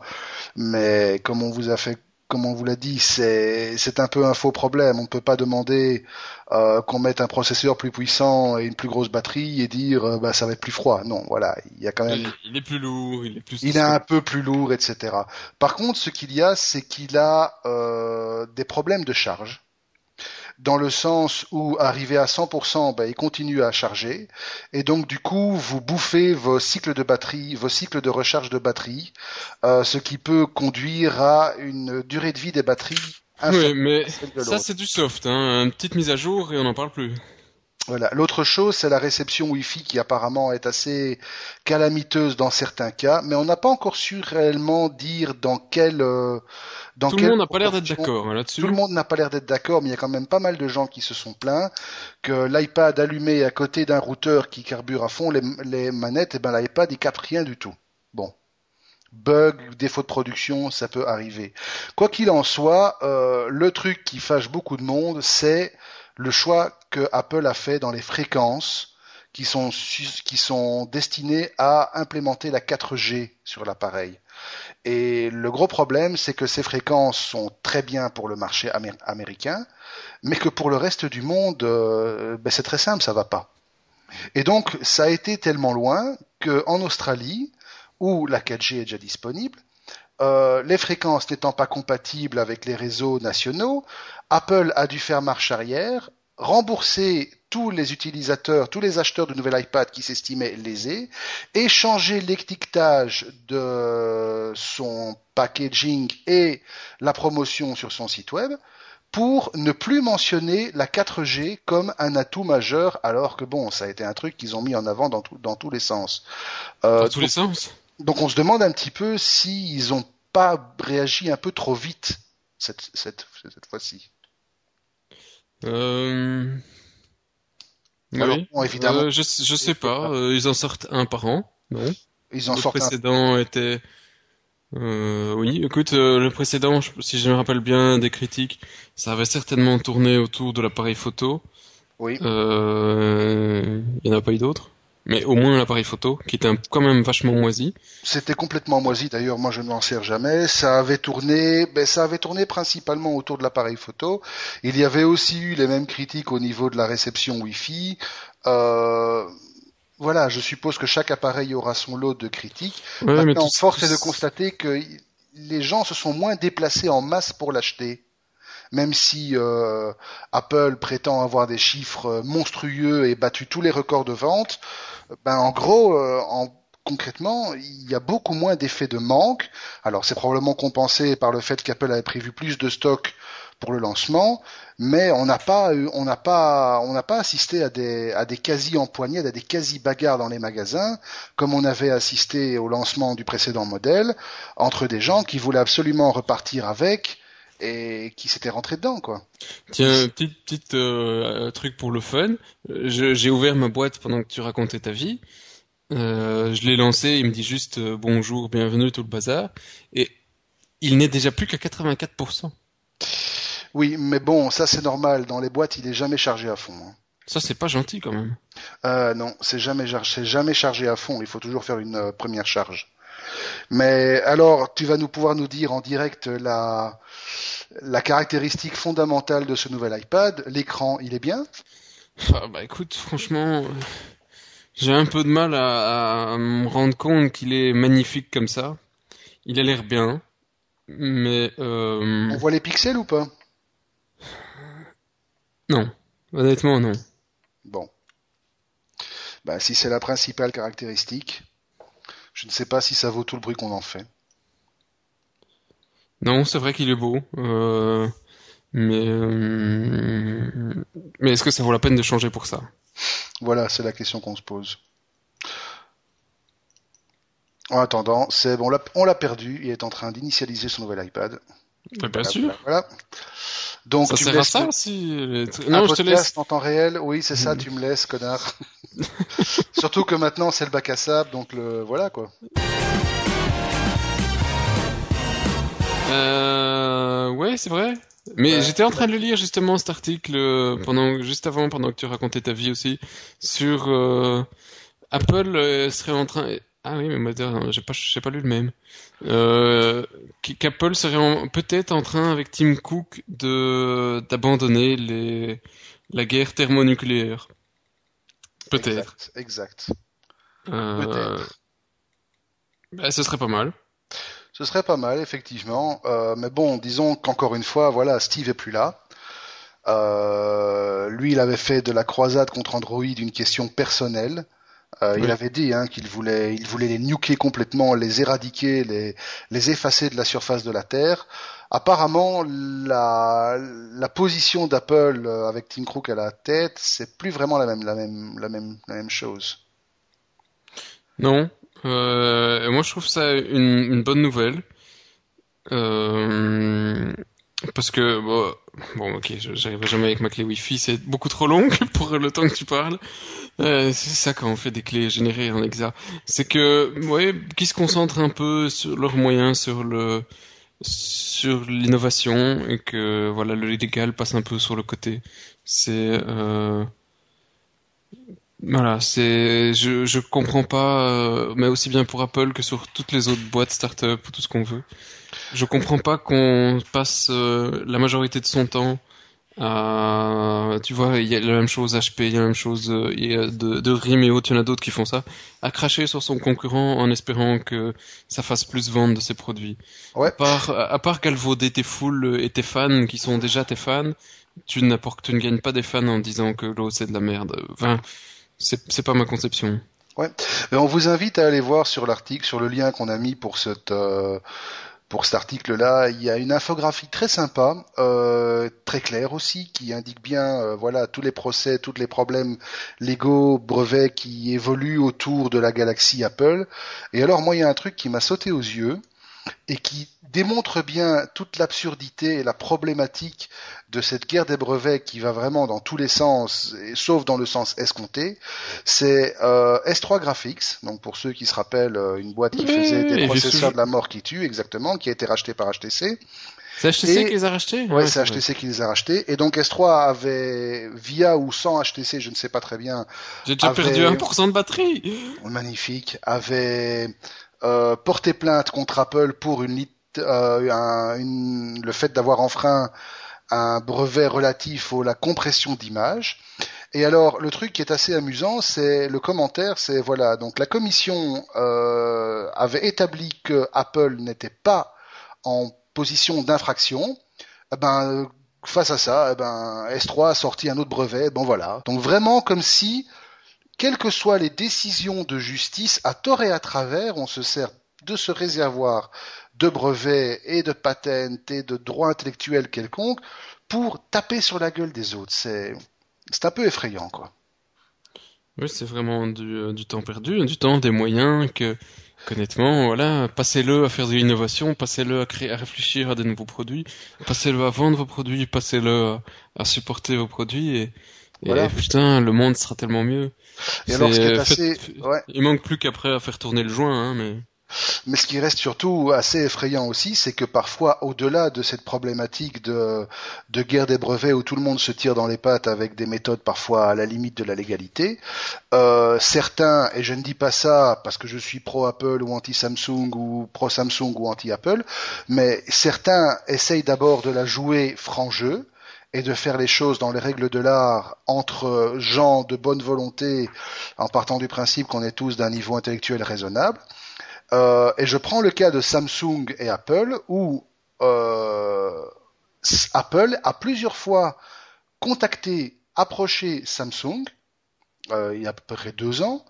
Speaker 2: mais comme on vous a fait, comme on vous l'a dit, c'est c'est un peu un faux problème. On ne peut pas demander euh, qu'on mette un processeur plus puissant et une plus grosse batterie et dire euh, bah ça va être plus froid. Non, voilà, il y a quand même
Speaker 1: Il, il est plus lourd, il est plus...
Speaker 2: il est un peu plus lourd, etc. Par contre, ce qu'il y a, c'est qu'il a euh, des problèmes de charge, dans le sens où, arrivé à 100%, ben, il continue à charger, et donc du coup, vous bouffez vos cycles de batterie, vos cycles de recharge de batterie, euh, ce qui peut conduire à une durée de vie des batteries
Speaker 1: Oui, mais
Speaker 2: de
Speaker 1: ça c'est du soft, hein, une petite mise à jour et on n'en parle plus.
Speaker 2: Voilà. L'autre chose, c'est la réception Wi-Fi qui apparemment est assez calamiteuse dans certains cas, mais on n'a pas encore su réellement dire dans quel euh, dans
Speaker 1: Tout le monde n'a pas l'air d'être d'accord hein, là-dessus.
Speaker 2: Tout le monde n'a pas l'air d'être d'accord, mais il y a quand même pas mal de gens qui se sont plaints que l'iPad allumé à côté d'un routeur qui carbure à fond les, les manettes, et ben l'iPad il capte rien du tout. Bon. Bug, défaut de production, ça peut arriver. Quoi qu'il en soit, euh, le truc qui fâche beaucoup de monde, c'est le choix que Apple a fait dans les fréquences qui sont, qui sont destinés à implémenter la 4G sur l'appareil. Et le gros problème, c'est que ces fréquences sont très bien pour le marché américain, mais que pour le reste du monde, euh, ben c'est très simple, ça va pas. Et donc, ça a été tellement loin qu'en Australie, où la 4G est déjà disponible, euh, les fréquences n'étant pas compatibles avec les réseaux nationaux, Apple a dû faire marche arrière, rembourser tous les utilisateurs, tous les acheteurs de nouvel iPad qui s'estimaient lésés, et changer l'étiquetage de son packaging et la promotion sur son site web pour ne plus mentionner la 4G comme un atout majeur, alors que bon, ça a été un truc qu'ils ont mis en avant dans, dans tous les sens.
Speaker 1: Euh, dans tous les sens?
Speaker 2: Donc on se demande un petit peu s'ils n'ont pas réagi un peu trop vite cette, cette, cette fois-ci.
Speaker 1: Euh... oui. évidemment. Euh, je, je sais pas. Euh, ils en sortent un par an, non?
Speaker 2: Ils en
Speaker 1: le
Speaker 2: sortent
Speaker 1: précédent était. Euh, oui, écoute, euh, le précédent, si je me rappelle bien des critiques, ça avait certainement tourné autour de l'appareil photo.
Speaker 2: Oui.
Speaker 1: Il y en a pas eu d'autres? Mais au moins l'appareil photo, qui était quand même vachement moisi.
Speaker 2: C'était complètement moisi. D'ailleurs, moi, je ne m'en sers jamais. Ça avait tourné, ben, ça avait tourné principalement autour de l'appareil photo. Il y avait aussi eu les mêmes critiques au niveau de la réception Wi-Fi. Euh, voilà, je suppose que chaque appareil aura son lot de critiques.
Speaker 1: Ouais,
Speaker 2: Maintenant, force est de constater que les gens se sont moins déplacés en masse pour l'acheter même si euh, Apple prétend avoir des chiffres monstrueux et battu tous les records de vente, ben en gros, euh, en, concrètement, il y a beaucoup moins d'effets de manque. Alors c'est probablement compensé par le fait qu'Apple avait prévu plus de stock pour le lancement, mais on n'a pas, on n'a pas, on n'a pas assisté à des, à des quasi empoignades, à des quasi bagarres dans les magasins, comme on avait assisté au lancement du précédent modèle, entre des gens qui voulaient absolument repartir avec et qui s'étaient rentrés dedans, quoi.
Speaker 1: Tiens, petit petit euh, truc pour le fun. J'ai ouvert ma boîte pendant que tu racontais ta vie. Euh, je l'ai lancé, il me dit juste euh, bonjour, bienvenue, tout le bazar. Et il n'est déjà plus qu'à 84%.
Speaker 2: Oui, mais bon, ça c'est normal. Dans les boîtes, il est jamais chargé à fond. Hein.
Speaker 1: Ça, c'est pas gentil quand même.
Speaker 2: Euh, non, c'est jamais, jamais chargé à fond. Il faut toujours faire une euh, première charge. Mais alors, tu vas nous pouvoir nous dire en direct la, la caractéristique fondamentale de ce nouvel iPad. L'écran, il est bien?
Speaker 1: Ah, Bah écoute, franchement, j'ai un peu de mal à, me rendre compte qu'il est magnifique comme ça. Il a l'air bien, mais... Euh...
Speaker 2: On voit les pixels ou pas?
Speaker 1: Non, honnêtement non.
Speaker 2: Bon. Bah si c'est la principale caractéristique, je ne sais pas si ça vaut tout le bruit qu'on en fait.
Speaker 1: Non, c'est vrai qu'il est beau. Euh, mais euh, mais est-ce que ça vaut la peine de changer pour ça?
Speaker 2: Voilà, c'est la question qu'on se pose. En attendant, c'est bon, on l'a perdu. Il est en train d'initialiser son nouvel iPad.
Speaker 1: bien sûr.
Speaker 2: Voilà. Donc
Speaker 1: ça
Speaker 2: tu
Speaker 1: sert
Speaker 2: me
Speaker 1: à
Speaker 2: laisses
Speaker 1: ça.
Speaker 2: Non, je te laisse en temps réel. Oui, c'est ça. Tu me laisses, connard. Surtout que maintenant c'est le bac à sable, donc le voilà quoi.
Speaker 1: Euh, ouais, c'est vrai. Mais j'étais en train de le lire justement cet article euh, pendant juste avant pendant que tu racontais ta vie aussi sur euh, Apple euh, serait en train ah oui mais moi j'ai pas j'ai pas lu le même euh, qu'Apple serait peut-être en train avec Tim Cook de d'abandonner les la guerre thermonucléaire peut-être
Speaker 2: exact, exact.
Speaker 1: Euh... peut-être bah, ce serait pas mal
Speaker 2: ce serait pas mal, effectivement. Euh, mais bon, disons qu'encore une fois, voilà, Steve est plus là. Euh, lui, il avait fait de la croisade contre Android une question personnelle. Euh, Il avait dit hein, qu'il voulait, il voulait les nuker complètement, les éradiquer, les, les effacer de la surface de la Terre. Apparemment, la, la position d'Apple euh, avec Tim Cook à la tête, c'est plus vraiment la même, la même, la même, la même chose.
Speaker 1: Non, euh, moi, je trouve ça une, une bonne nouvelle. Euh, parce que bon, ok, j'arriverai jamais avec ma clé Wi-Fi, c'est beaucoup trop long pour le temps que tu parles. Euh, c'est ça quand on fait des clés générées en exa, c'est que ouais, qui se concentrent un peu sur leurs moyens, sur le sur l'innovation et que voilà le légal passe un peu sur le côté. C'est euh, Voilà, c'est je je comprends pas, euh, mais aussi bien pour Apple que sur toutes les autres boîtes start-up ou tout ce qu'on veut. Je comprends pas qu'on passe euh, la majorité de son temps à, tu vois, il y a la même chose HP, il y a la même chose euh, de, de RIM et autres, il y en a d'autres qui font ça, à cracher sur son concurrent en espérant que ça fasse plus vendre de ses produits.
Speaker 2: Ouais.
Speaker 1: À part, à part tes foules et tes fans qui sont déjà tes fans, tu tu ne gagnes pas des fans en disant que l'eau c'est de la merde. Enfin, c'est pas ma conception.
Speaker 2: Ouais. Mais on vous invite à aller voir sur l'article, sur le lien qu'on a mis pour cette euh, pour cet article-là, il y a une infographie très sympa, euh, très claire aussi, qui indique bien, euh, voilà, tous les procès, tous les problèmes légaux, brevets qui évoluent autour de la galaxie Apple. Et alors, moi, il y a un truc qui m'a sauté aux yeux et qui démontre bien toute l'absurdité et la problématique de cette guerre des brevets qui va vraiment dans tous les sens, et, sauf dans le sens escompté, c'est euh, S3 Graphics, donc pour ceux qui se rappellent, euh, une boîte qui
Speaker 1: Oui,
Speaker 2: faisait
Speaker 1: oui,
Speaker 2: des
Speaker 1: oui,
Speaker 2: processeurs de la mort qui tuent, exactement, qui a été racheté par HTC.
Speaker 1: C'est HTC
Speaker 2: Et-
Speaker 1: qui les a rachetés?
Speaker 2: Ouais,
Speaker 1: c'est.
Speaker 2: HTC qui les a rachetés. Et donc S3 avait, via ou sans HTC, je ne sais pas très bien,
Speaker 1: J'ai déjà
Speaker 2: avait-
Speaker 1: perdu 1% de batterie.
Speaker 2: magnifique, avait euh, porté plainte contre Apple pour une, un- une- le fait d'avoir enfreint un brevet relatif à la compression d'image. Et alors, le truc qui est assez amusant, c'est le commentaire, c'est voilà, donc la commission euh, avait établi que Apple n'était pas en position d'infraction. Eh ben, euh, face à ça, eh ben, S3 a sorti un autre brevet. Bon voilà. Donc vraiment comme si quelles que soient les décisions de justice, à tort et à travers, on se sert de ce réservoir de brevets et de patents et de droits intellectuels quelconques pour taper sur la gueule des autres. C'est, c'est un peu effrayant, quoi.
Speaker 1: Oui, c'est vraiment du, euh, du temps perdu, du temps, des moyens que, honnêtement, voilà, passez-le à faire de l'innovation, passez-le à créer, à réfléchir à des nouveaux produits, passez-le à vendre vos produits, passez-le à, à supporter vos produits et, et
Speaker 2: Voilà.
Speaker 1: putain, le monde sera tellement mieux.
Speaker 2: Et alors, ce qui est assez, ouais.
Speaker 1: Il manque plus qu'après à faire tourner le joint, hein, mais.
Speaker 2: Mais ce qui reste surtout assez effrayant aussi, c'est que parfois, au-delà de cette problématique de, guerre des brevets où tout le monde se tire dans les pattes avec des méthodes parfois à la limite de la légalité, euh, certains, et je ne dis pas ça parce que je suis pro Apple ou anti Samsung ou pro Samsung ou anti Apple, mais certains essayent d'abord de la jouer franc jeu et de faire les choses dans les règles de l'art entre gens de bonne volonté en partant du principe qu'on est tous d'un niveau intellectuel raisonnable. Euh, et je prends le cas de Samsung et Apple où euh, Apple a plusieurs fois contacté, approché Samsung, euh, il y a à peu près deux ans,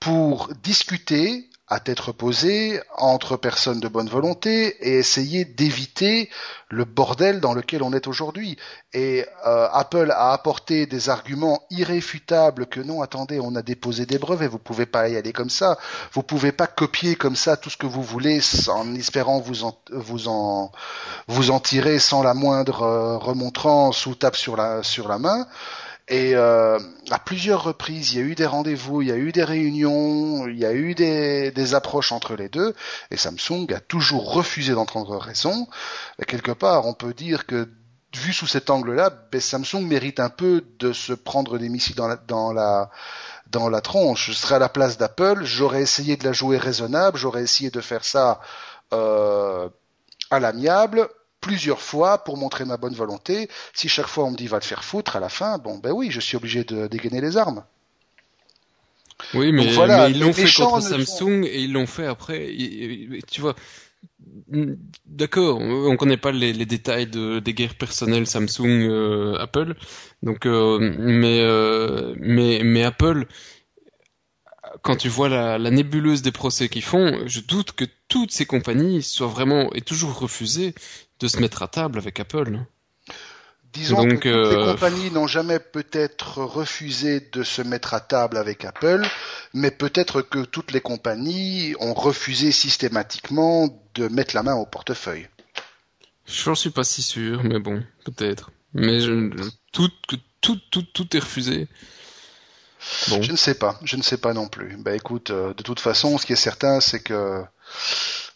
Speaker 2: pour discuter à tête reposée entre personnes de bonne volonté et essayer d'éviter le bordel dans lequel on est aujourd'hui. Et euh, Apple a apporté des arguments irréfutables que non, attendez, on a déposé des brevets, vous pouvez pas y aller comme ça, vous pouvez pas copier comme ça tout ce que vous voulez en espérant vous en vous en vous en tirer sans la moindre euh, remontrance ou tape sur la sur la main. Et euh, à plusieurs reprises, il y a eu des rendez-vous, il y a eu des réunions, il y a eu des, des approches entre les deux, et Samsung a toujours refusé d'entendre raison. Et quelque part, on peut dire que vu sous cet angle-là, ben, Samsung mérite un peu de se prendre des missiles dans la, dans la dans la tronche. Je serais à la place d'Apple, j'aurais essayé de la jouer raisonnable, j'aurais essayé de faire ça euh, à l'amiable plusieurs fois pour montrer ma bonne volonté. Si chaque fois on me dit va te faire foutre à la fin, bon ben oui, je suis obligé de dégainer les armes.
Speaker 1: Oui, mais,
Speaker 2: Donc voilà,
Speaker 1: mais ils l'ont fait contre Samsung et ils l'ont fait après. Et- et- Tu vois, d'accord, on connaît pas les, les détails de, des guerres personnelles Samsung euh, Apple, donc euh, mais euh, mais mais Apple, quand tu vois la, la nébuleuse des procès qu'ils font, je doute que toutes ces compagnies soient vraiment et toujours refusées de se mettre à table avec Apple.
Speaker 2: Disons
Speaker 1: Donc,
Speaker 2: que toutes les
Speaker 1: euh,
Speaker 2: compagnies n'ont jamais peut-être refusé de se mettre à table avec Apple, mais peut-être que toutes les compagnies ont refusé systématiquement de mettre la main au portefeuille.
Speaker 1: J'en suis pas si sûr, mais bon, peut-être. Mais je, tout, que tout, tout, tout est refusé. Bon.
Speaker 2: Je ne sais pas, je ne sais pas non plus. Ben écoute, euh, de toute façon, ce qui est certain, c'est que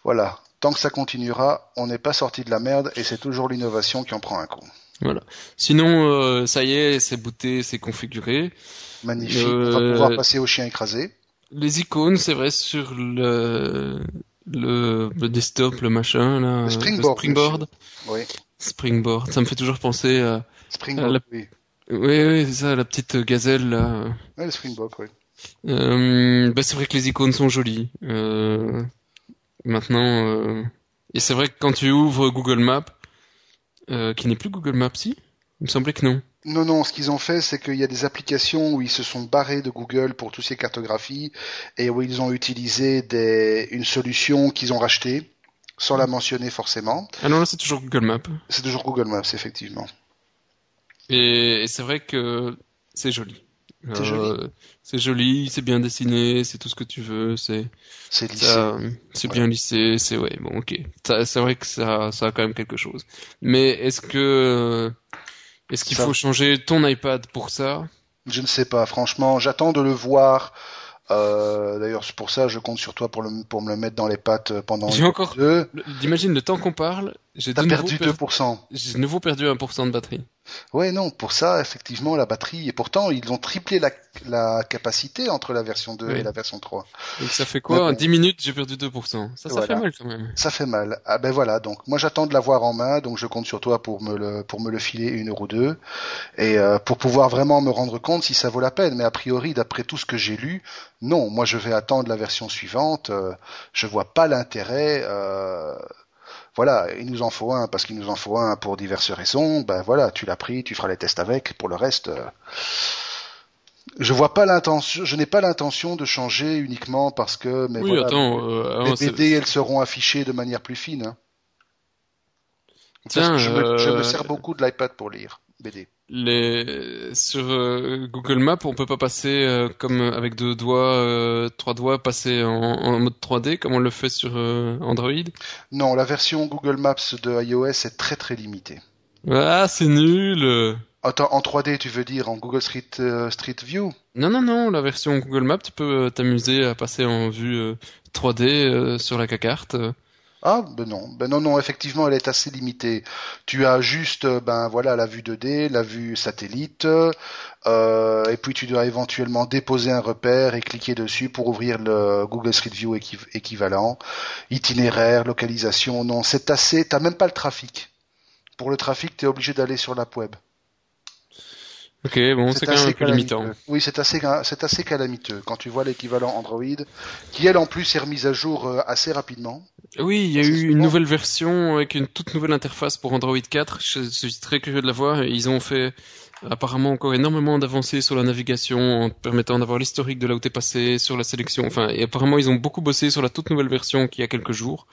Speaker 2: voilà, tant que ça continuera, on n'est pas sorti de la merde et c'est toujours l'innovation qui en prend un coup.
Speaker 1: Voilà. Sinon, euh, ça y est, c'est booté, c'est configuré.
Speaker 2: Magnifique. On va
Speaker 1: Euh,
Speaker 2: pouvoir passer au chien écrasé.
Speaker 1: Les icônes, c'est vrai, sur le, le, le desktop, le machin, là.
Speaker 2: Le Springboard,
Speaker 1: Springboard.
Speaker 2: Oui.
Speaker 1: Springboard. Ça me fait toujours penser à,
Speaker 2: Springboard,
Speaker 1: la-
Speaker 2: oui.
Speaker 1: oui, oui, c'est ça, la petite gazelle, là.
Speaker 2: Ouais, le Springboard, oui.
Speaker 1: Euh, bah, c'est vrai que les icônes sont jolies. Euh, maintenant, euh, et c'est vrai que quand tu ouvres Google Maps, euh, qui n'est plus Google Maps, si? Il me semblait que non.
Speaker 2: Non, non, ce qu'ils ont fait, c'est qu'il y a des applications où ils se sont barrés de Google pour toutes ces cartographies et où ils ont utilisé des... une solution qu'ils ont rachetée, sans la mentionner forcément.
Speaker 1: Ah non, là, c'est toujours Google Maps.
Speaker 2: C'est toujours Google Maps, effectivement.
Speaker 1: Et, et c'est vrai que c'est joli.
Speaker 2: C'est
Speaker 1: Euh,
Speaker 2: joli.
Speaker 1: C'est joli, c'est bien dessiné, c'est tout ce que tu veux, c'est
Speaker 2: C'est lissé.
Speaker 1: c'est
Speaker 2: Ouais.
Speaker 1: bien lissé, c'est ouais, bon, ok. C'est vrai que ça, ça a quand même quelque chose. Mais est-ce que, est-ce qu'il
Speaker 2: Ça-
Speaker 1: faut changer ton iPad pour ça?
Speaker 2: Je ne sais pas, franchement, j'attends de le voir. Euh, D'ailleurs, c'est pour ça je compte sur toi pour, le... pour me le mettre dans les pattes pendant
Speaker 1: J'ai encore,
Speaker 2: deux.
Speaker 1: le- imagine le temps qu'on parle, j'ai
Speaker 2: perdu
Speaker 1: per-
Speaker 2: 2%.
Speaker 1: j'ai de nouveau perdu 1% de batterie.
Speaker 2: Ouais, non, pour ça, effectivement, la batterie, et pourtant, ils ont triplé la, la capacité entre la version 2
Speaker 1: Oui.
Speaker 2: et la version 3.
Speaker 1: Donc ça fait quoi? En
Speaker 2: bon.
Speaker 1: 10 minutes, j'ai perdu 2%. Ça, ça
Speaker 2: Voilà.
Speaker 1: fait mal quand même.
Speaker 2: Ça fait mal. Ah ben voilà, donc moi j'attends de l'avoir en main, donc je compte sur toi pour me le, pour me le filer une heure ou deux, et euh, pour pouvoir vraiment me rendre compte si ça vaut la peine. Mais a priori, d'après tout ce que j'ai lu, non, moi je vais attendre la version suivante, euh, je vois pas l'intérêt... Euh, voilà, il nous en faut un parce qu'il nous en faut un pour diverses raisons. Ben voilà, tu l'as pris, tu feras les tests avec. Pour le reste, euh, je vois pas l'intention, je n'ai pas l'intention de changer uniquement parce que. Mais
Speaker 1: Oui,
Speaker 2: voilà,
Speaker 1: attends, euh,
Speaker 2: BD, elles seront affichées de manière plus fine. hein. Parce
Speaker 1: Tiens,
Speaker 2: que je, me, je me
Speaker 1: euh,
Speaker 2: sers beaucoup de l'iPad pour lire BD.
Speaker 1: Les... Sur euh, Google Maps, on peut pas passer euh, comme avec deux doigts, euh, trois doigts, passer en, en mode 3D comme on le fait sur Android?
Speaker 2: Non, la version Google Maps de iOS est très très limitée.
Speaker 1: Ah, c'est nul.
Speaker 2: Attends, en 3D, tu veux dire en Google Street, euh, Street View?
Speaker 1: Non, non, non, la version Google Maps, tu peux euh, t'amuser à passer en vue euh, 3D euh, sur la carte.
Speaker 2: Ah, ben non, ben non, non, effectivement, elle est assez limitée. Tu as juste, euh, ben voilà, la vue 2D, la vue satellite, euh, et puis tu dois éventuellement déposer un repère et cliquer dessus pour ouvrir le Google Street View équiv- équivalent. Itinéraire, localisation, non, c'est assez, t'as même pas le trafic. Pour le trafic, t'es obligé d'aller sur l'app web.
Speaker 1: Ok, bon, c'est quand même un peu limitant.
Speaker 2: Oui, c'est assez, c'est assez calamiteux quand tu vois l'équivalent Android, qui elle en plus est remise à jour euh, assez rapidement.
Speaker 1: Oui, il y a eu une nouvelle version avec une toute nouvelle interface pour Android 4. Je je suis très curieux de la voir. Ils ont fait apparemment encore énormément d'avancées sur la navigation en te permettant d'avoir l'historique de là où t'es passé, sur la sélection. Enfin, et apparemment ils ont beaucoup bossé sur la toute nouvelle version qui a quelques jours.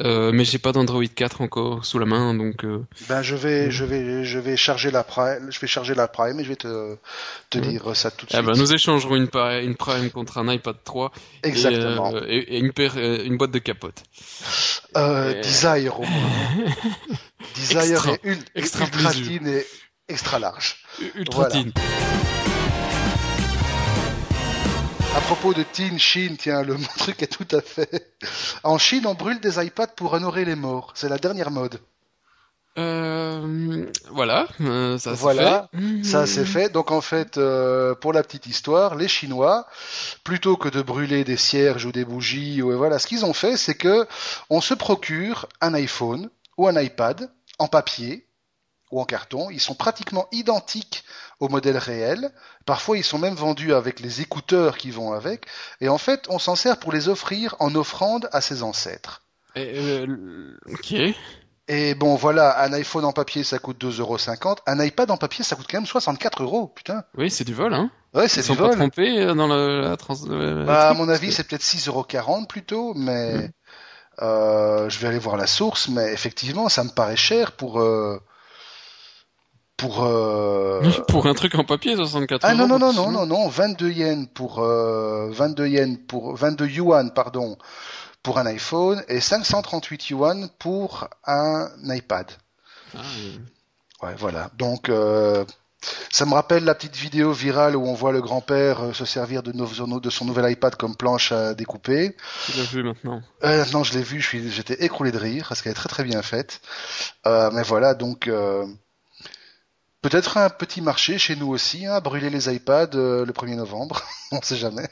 Speaker 1: Euh, mais j'ai pas d'Android 4 encore sous la main, donc euh,
Speaker 2: Ben je vais,
Speaker 1: Mhm.
Speaker 2: je vais, je vais charger la Prime, je vais charger la Prime et je vais te, te
Speaker 1: Mhm.
Speaker 2: dire ça tout de
Speaker 1: ah
Speaker 2: suite.
Speaker 1: ben, nous échangerons une, Prime contre un iPad 3 et, euh, et, et une, paire- une boîte de capote.
Speaker 2: Euh, Desire au moins. Desire
Speaker 1: Extra.
Speaker 2: est
Speaker 1: Extra
Speaker 2: ultra
Speaker 1: plaisir.
Speaker 2: thin et extra large.
Speaker 1: Ultra
Speaker 2: Voilà.
Speaker 1: teen.
Speaker 2: À propos de teen, Chine, tiens, le truc est tout à fait. En Chine, on brûle des iPads pour honorer les morts. C'est la dernière mode.
Speaker 1: Euh, voilà, euh, ça c'est
Speaker 2: Voilà,
Speaker 1: fait.
Speaker 2: Ça, c'est fait. Donc, en fait, euh, pour la petite histoire, les Chinois, plutôt que de brûler des cierges ou des bougies, ou voilà, ce qu'ils ont fait, c'est que on se procure un iPhone ou un iPad en papier ou en carton. Ils sont pratiquement identiques au modèle réel. Parfois, ils sont même vendus avec les écouteurs qui vont avec. Et en fait, on s'en sert pour les offrir en offrande à ses ancêtres.
Speaker 1: Et, euh, ok.
Speaker 2: Et bon, voilà, un iPhone en papier, ça coûte 2,50€. Un iPad en papier, ça coûte quand même 64 euros, putain.
Speaker 1: Oui, c'est du vol, hein.
Speaker 2: Ouais,
Speaker 1: Ils
Speaker 2: c'est du
Speaker 1: sont pas
Speaker 2: vol.
Speaker 1: trompés euh, dans la, la trans.
Speaker 2: Bah, à mon avis, c'est peut-être 6,40€ plutôt, mais
Speaker 1: Mm.
Speaker 2: euh, je vais aller voir la source, mais effectivement, ça me paraît cher pour euh, pour euh...
Speaker 1: pour un truc en papier, 64
Speaker 2: ah non non non non non non 22 yens pour euh, 22 yens pour 22 yuan pardon pour un iPhone et 538 yuan pour un iPad.
Speaker 1: Ah, oui.
Speaker 2: Ouais, voilà. Donc, euh, ça me rappelle la petite vidéo virale où on voit le grand-père euh, se servir de, nos- de son nouvel iPad comme planche à découper.
Speaker 1: Tu l'as vu maintenant?
Speaker 2: Euh, non, je l'ai vu, j'étais écroulé de rire parce qu'elle est très très bien faite. Euh, mais voilà, donc, euh, Peut-être un petit marché chez nous aussi, hein, brûler les iPads euh, le 1er novembre, on sait jamais.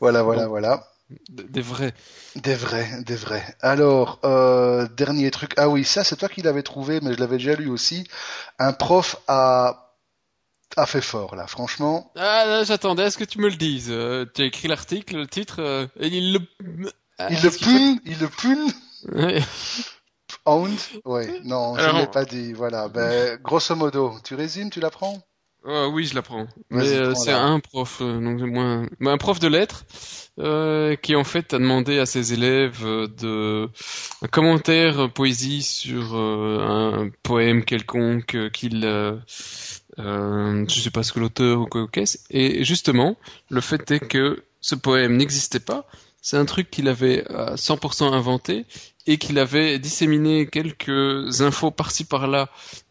Speaker 2: Voilà, voilà, voilà.
Speaker 1: Des vrais.
Speaker 2: Des vrais, des vrais. Alors, euh, dernier truc. Ah oui, ça c'est toi qui l'avais trouvé, mais je l'avais déjà lu aussi. Un prof a, a fait fort là, franchement.
Speaker 1: Ah là, j'attendais à ce que tu me le dises. Euh, tu as écrit l'article, le titre, euh, et il le...
Speaker 2: il le pune, il le pune. Hound Ouais, non, je ne l'ai pas dit. Voilà. Ben, grosso modo, tu résumes, tu l'apprends?
Speaker 1: Euh, Oui, je l'apprends. Mais euh, c'est un prof, euh, donc moins, un prof de lettres euh, qui en fait a demandé à ses élèves de un commentaire poésie sur un poème quelconque qu'il, je sais pas ce que l'auteur ou quoi qu'est-ce. Et justement, le fait est que ce poème n'existait pas. C'est un truc qu'il avait à 100% inventé et qu'il avait disséminé quelques infos par-ci par-là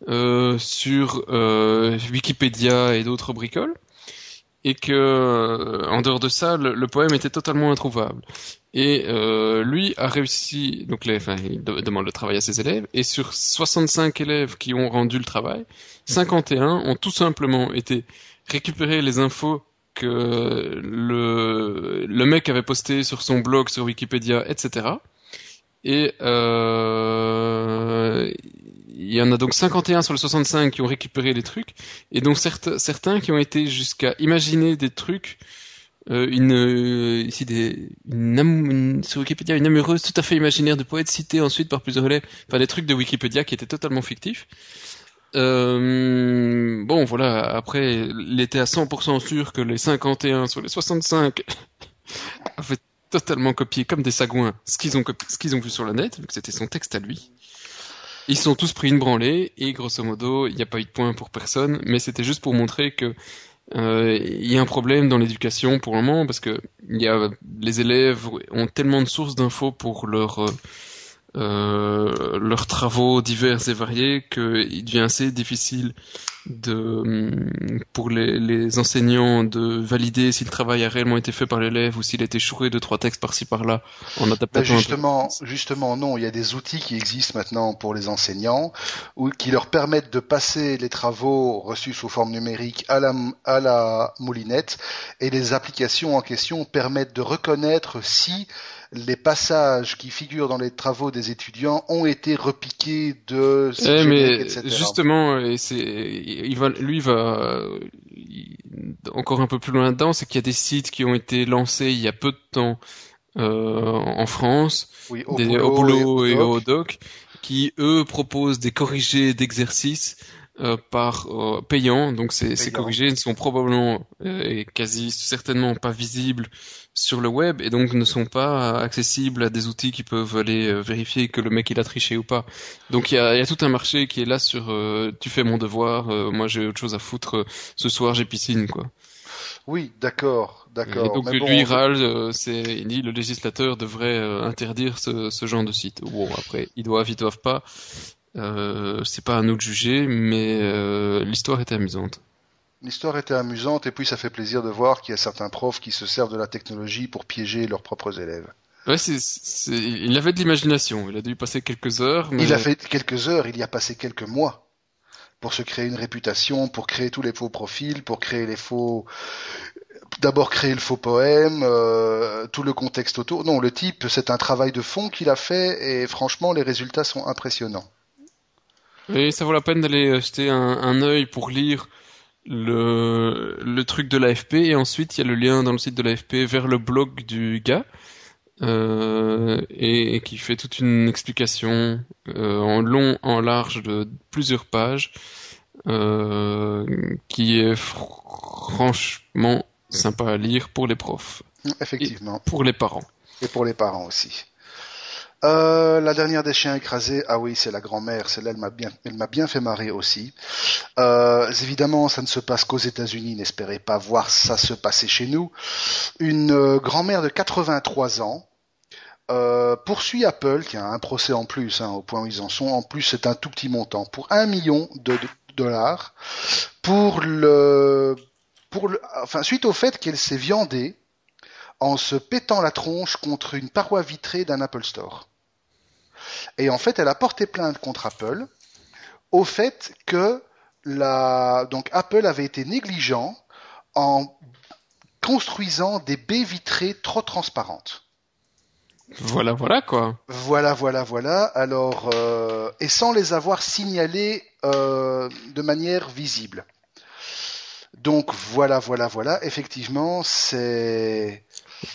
Speaker 1: euh, sur euh, Wikipédia et d'autres bricoles, et que euh, en dehors de ça, le, poème était totalement introuvable. Et euh, lui a réussi, donc les, enfin, il demande le travail à ses élèves, et sur 65 élèves qui ont rendu le travail, 51 ont tout simplement été récupérer les infos que le, le mec avait posté sur son blog, sur Wikipédia, etc et euh, il y en a donc 51 sur le 65 qui ont récupéré les trucs, et donc certains, qui ont été jusqu'à imaginer des trucs, euh, une ici des une, sur Wikipédia une amoureuse tout à fait imaginaire de poète citée ensuite par plusieurs élèves, enfin des trucs de Wikipédia qui étaient totalement fictifs. Euh, bon voilà, après il était à 100% sûr que les 51 sur les 65 avaient totalement copié comme des sagouins ce qu'ils ont, ce qu'ils ont vu sur le net, vu que c'était son texte à lui. Ils sont tous pris une branlée et grosso modo, il n'y a pas eu de point pour personne, mais c'était juste pour montrer que euh, il y a un problème dans l'éducation pour le moment parce que y a les élèves ont tellement de sources d'infos pour leur euh, euh, leurs travaux divers et variés qu'il devient assez difficile de, hum, pour les, les, enseignants de valider si le travail a réellement été fait par l'élève ou s'il a été chouré de trois textes par-ci par-là en adaptant. Ben
Speaker 2: justement, justement, non. Il y a des outils qui existent maintenant pour les enseignants ou qui leur permettent de passer les travaux reçus sous forme numérique à la, à la moulinette et les applications en question permettent de reconnaître si les passages qui figurent dans les travaux des étudiants ont été repiqués de
Speaker 1: eh, mais justement et c'est il va lui va encore un peu plus loin dedans c'est qu'il y a des sites qui ont été lancés il y a peu de temps euh, en France
Speaker 2: oui, au
Speaker 1: des,
Speaker 2: boulot,
Speaker 1: et, au doc. qui eux proposent des corrigés d'exercices euh, par euh, payant donc ces, ces corrigés ne sont probablement euh, et quasi certainement pas visibles sur le web et donc ne sont pas accessibles à des outils qui peuvent aller euh, vérifier que le mec il a triché ou pas. Donc il y a, y a, tout un marché qui est là sur euh, tu fais mon devoir, euh, moi j'ai autre chose à foutre, ce soir j'ai piscine quoi.
Speaker 2: Oui, d'accord, d'accord.
Speaker 1: donc lui râle, c'est il dit le législateur devrait interdire ce, ce, genre de site. Bon après ils doivent, ils doivent pas. c'est pas à nous de juger, mais l'histoire était amusante.
Speaker 2: L'histoire était amusante et puis ça fait plaisir de voir qu'il y a certains profs qui se servent de la technologie pour piéger leurs propres élèves.
Speaker 1: Ouais, il avait de l'imagination. Il a dû passer quelques heures.
Speaker 2: Mais... Il a fait quelques heures. Il y a passé quelques mois pour se créer une réputation, pour créer tous les faux profils, pour créer les faux. D'abord créer le faux poème, euh, tout le contexte autour. Non, le type, c'est un travail de fond qu'il a fait et franchement, les résultats sont impressionnants.
Speaker 1: Et ça vaut la peine d'aller jeter un, un œil pour lire le, le truc de l'AFP et ensuite il y a le lien dans le site de l'AFP vers le blog du gars euh, et, qui fait toute une explication euh, en long, en large de plusieurs pages euh, qui est franchement sympa à lire pour les profs.
Speaker 2: Effectivement.
Speaker 1: Et pour les parents.
Speaker 2: Et pour les parents aussi. Euh, la dernière des chiens écrasés, ah oui, c'est la grand-mère. Celle-là, elle m'a bien, bien fait marrer aussi. Euh, évidemment, ça ne se passe qu'aux États-Unis. N'espérez pas voir ça se passer chez nous. Une euh, grand-mère de 83 ans euh, poursuit Apple, qui a un procès en plus, hein, au point où ils en sont. En plus, c'est un tout petit montant pour un million de, dollars pour le, pour le, enfin, suite au fait qu'elle s'est viandée en se pétant la tronche contre une paroi vitrée d'un Apple Store. Et en fait, elle a porté plainte contre Apple au fait que la, donc Apple avait été négligent en construisant des baies vitrées trop transparentes.
Speaker 1: Voilà, voilà quoi.
Speaker 2: Voilà, voilà, voilà. Alors, euh, et sans les avoir signalés euh, de manière visible. Donc voilà, voilà, voilà. Effectivement, c'est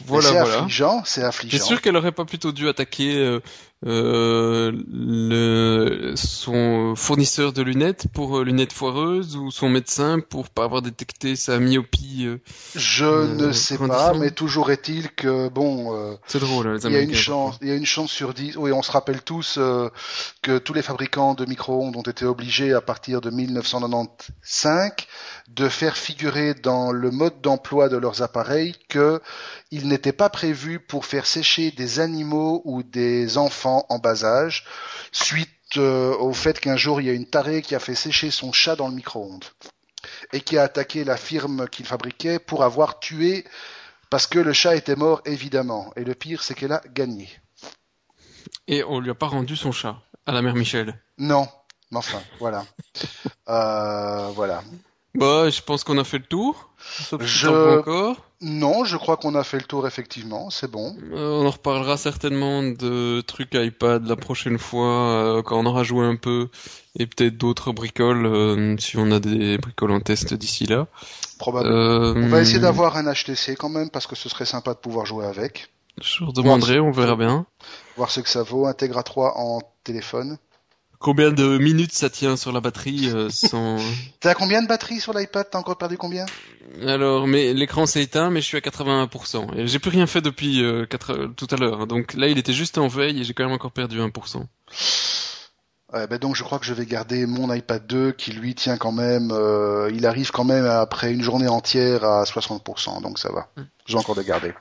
Speaker 1: Voilà,
Speaker 2: c'est
Speaker 1: voilà.
Speaker 2: affligeant, c'est affligeant.
Speaker 1: sûr qu'elle aurait pas plutôt dû attaquer euh, le, son fournisseur de lunettes pour euh, lunettes foireuses ou son médecin pour pas avoir détecté sa myopie euh,
Speaker 2: Je
Speaker 1: Euh,
Speaker 2: ne sais pas, mais toujours est-il que bon, euh,
Speaker 1: C'est drôle, les
Speaker 2: il y a une chance, il y a une chance sur dix. Oui, on se rappelle tous euh, que tous les fabricants de micro-ondes ont été obligés à partir de 1995 de faire figurer dans le mode d'emploi de leurs appareils que il n'était pas prévu pour faire sécher des animaux ou des enfants en bas âge, suite euh, au fait qu'un jour il y a une tarée qui a fait sécher son chat dans le micro-ondes et qui a attaqué la firme qu'il fabriquait pour avoir tué parce que le chat était mort évidemment. Et le pire c'est qu'elle a gagné.
Speaker 1: Et on lui a pas rendu son chat à la mère Michel?
Speaker 2: Non, mais enfin voilà. Euh, voilà.
Speaker 1: Bah, je pense qu'on a fait le tour. Sauf
Speaker 2: Je-
Speaker 1: encore.
Speaker 2: Non, je crois qu'on a fait le tour effectivement, c'est bon.
Speaker 1: Euh, on en reparlera certainement de trucs iPad la prochaine fois euh, quand on aura joué un peu et peut-être d'autres bricoles euh, si on a des bricoles en test d'ici là.
Speaker 2: Probablement. On va essayer d'avoir un HTC quand même parce que ce serait sympa de pouvoir jouer avec.
Speaker 1: Je demanderai, on verra bien.
Speaker 2: Voir ce que ça vaut. Un Tegra 3 en téléphone.
Speaker 1: Combien de minutes ça tient sur la batterie euh, sans...
Speaker 2: T'as combien de batterie sur l'iPad? T'as encore perdu combien?
Speaker 1: Alors, mais l'écran s'est éteint, mais je suis à 81%. Et j'ai plus rien fait depuis euh, quatre- tout à l'heure. Donc là, il était juste en veille et j'ai quand même encore perdu 1%.
Speaker 2: Ouais, ben donc je crois que je vais garder mon iPad 2 qui lui tient quand même, euh, il arrive quand même après une journée entière à 60%, donc ça va. J'ai encore de garder.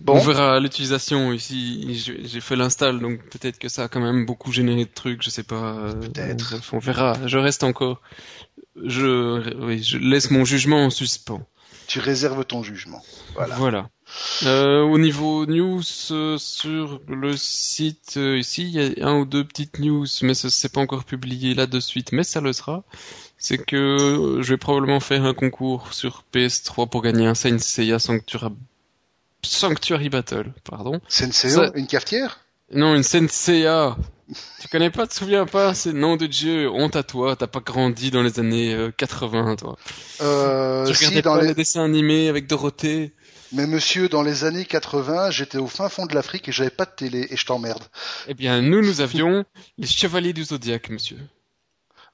Speaker 2: Bon.
Speaker 1: On verra l'utilisation ici. J'ai fait l'install, donc peut-être que ça a quand même beaucoup généré de trucs, je sais pas. euh,
Speaker 2: Peut-être.
Speaker 1: on verra. Je reste encore. Je, oui, je laisse mon jugement en suspens.
Speaker 2: Tu réserves ton jugement. Voilà.
Speaker 1: Voilà. Euh, au niveau news euh, sur le site euh, ici, il y a un ou deux petites news, mais ce c'est pas encore publié là de suite, mais ça le sera. C'est que euh, je vais probablement faire un concours sur PS3 pour gagner un Saint Seiya Sanctuary, Sanctuary Battle, pardon.
Speaker 2: Senseo,
Speaker 1: Ça-
Speaker 2: une cafetière?
Speaker 1: Non, une Senseiya. Tu connais pas, te souviens pas C'est nom de Dieu, honte à toi, t'as pas grandi dans les années euh, 80, toi.
Speaker 2: euh,
Speaker 1: tu
Speaker 2: si,
Speaker 1: regardais
Speaker 2: dans
Speaker 1: pas
Speaker 2: les...
Speaker 1: les dessins animés avec Dorothée?
Speaker 2: Mais monsieur, dans les années 80, j'étais au fin fond de l'Afrique et j'avais pas de télé et je t'emmerde.
Speaker 1: Eh bien, nous, nous avions les Chevaliers du Zodiaque, monsieur.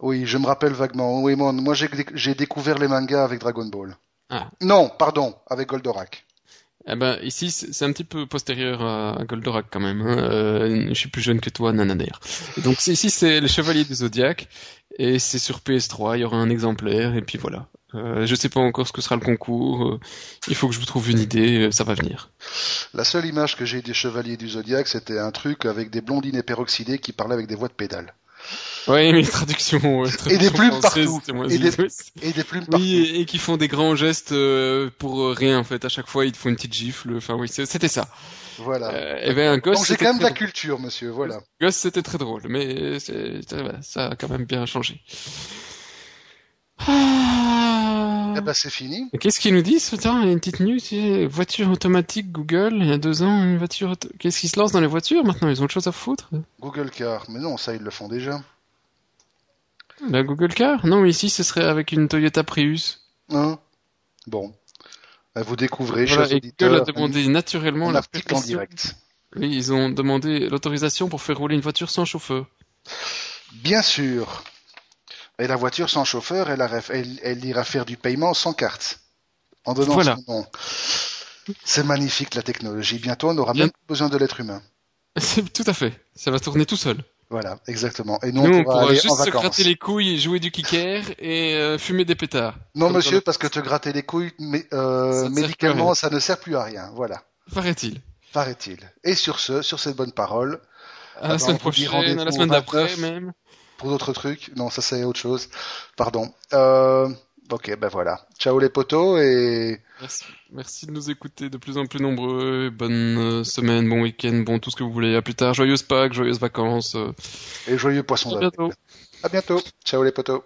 Speaker 2: Oui, je me rappelle vaguement. Oui, moi, moi j'ai j'ai découvert les mangas avec Dragon Ball.
Speaker 1: Ah.
Speaker 2: Non, pardon, avec Goldorak.
Speaker 1: Eh ben, ici, c'est un petit peu postérieur à, Goldorak quand même. Hein. Euh, je suis plus jeune que toi, Nananer. Et donc ici, c'est les Chevaliers du Zodiaque, et c'est sur PS3. Il y aura un exemplaire, et puis voilà. Euh, je sais pas encore ce que sera le concours. euh, il faut que je vous trouve une idée. euh, ça va venir.
Speaker 2: La seule image que j'ai des chevaliers du Zodiaque, c'était un truc avec des blondines peroxydées qui parlaient avec des voix de pédale.
Speaker 1: Ouais, mais les traductions. euh,
Speaker 2: Et des plumes partout. Et des-. Et des plumes partout.
Speaker 1: Oui, et, et qui font des grands gestes euh, pour euh, rien en fait. À chaque fois, ils te font une petite gifle. Enfin oui, c'était ça.
Speaker 2: Voilà.
Speaker 1: Euh, eh ben, un gosse,
Speaker 2: Donc j'ai quand même de la culture, monsieur, voilà.
Speaker 1: Gosse, c'était très drôle, mais voilà, ça a quand même bien changé. Ah.
Speaker 2: Eh ben c'est fini.
Speaker 1: Et Qu'est-ce qu'ils nous disent Attends, il y a une petite news. Voiture automatique Google. Il y a deux ans, une voiture. Qu'est-ce qui se lance dans les voitures maintenant Ils ont autre chose à foutre?
Speaker 2: Google Car. Mais non, ça ils le font déjà.
Speaker 1: La Google Car? Non, mais ici, ce serait avec une Toyota Prius.
Speaker 2: Hein? Bon. Eh, Vous découvrez,
Speaker 1: Voilà,
Speaker 2: chers
Speaker 1: et Google a demandé naturellement la
Speaker 2: en direct.
Speaker 1: Oui, ils ont demandé l'autorisation pour faire rouler une voiture sans chauffeur.
Speaker 2: Bien sûr. Et la voiture sans chauffeur, elle, a- elle, elle ira faire du paiement sans carte. En donnant
Speaker 1: Voilà.
Speaker 2: son nom. C'est magnifique la technologie. Bientôt, on n'aura
Speaker 1: Bien-
Speaker 2: même plus besoin de l'être humain.
Speaker 1: Tout à fait. Ça va tourner tout seul.
Speaker 2: Voilà, exactement. Et nous,
Speaker 1: Nous,
Speaker 2: on
Speaker 1: on
Speaker 2: pourra
Speaker 1: pourra
Speaker 2: aller
Speaker 1: juste
Speaker 2: en
Speaker 1: se gratter les couilles, jouer du kicker et euh, fumer des pétards.
Speaker 2: Non,
Speaker 1: Comme
Speaker 2: monsieur, parce que te gratter les couilles, mais, euh,
Speaker 1: Ça
Speaker 2: médicalement, ça ne sert plus à rien. Voilà.
Speaker 1: Paraît-il.
Speaker 2: Paraît-il. Et sur ce, sur cette bonne parole,
Speaker 1: À la
Speaker 2: ben,
Speaker 1: semaine prochaine, à la semaine d'après
Speaker 2: 29.
Speaker 1: même.
Speaker 2: pour d'autres trucs, non, ça c'est autre chose. Pardon. Euh, ok, ben voilà. Ciao les potos et
Speaker 1: Merci. Merci de nous écouter de plus en plus nombreux. Bonne euh, semaine, bon week-end, bon tout ce que vous voulez. À plus tard. Joyeuses Pâques, joyeuses vacances. euh,
Speaker 2: et joyeux poisson
Speaker 1: à
Speaker 2: d'avril.
Speaker 1: bientôt.
Speaker 2: À bientôt. Ciao les potos.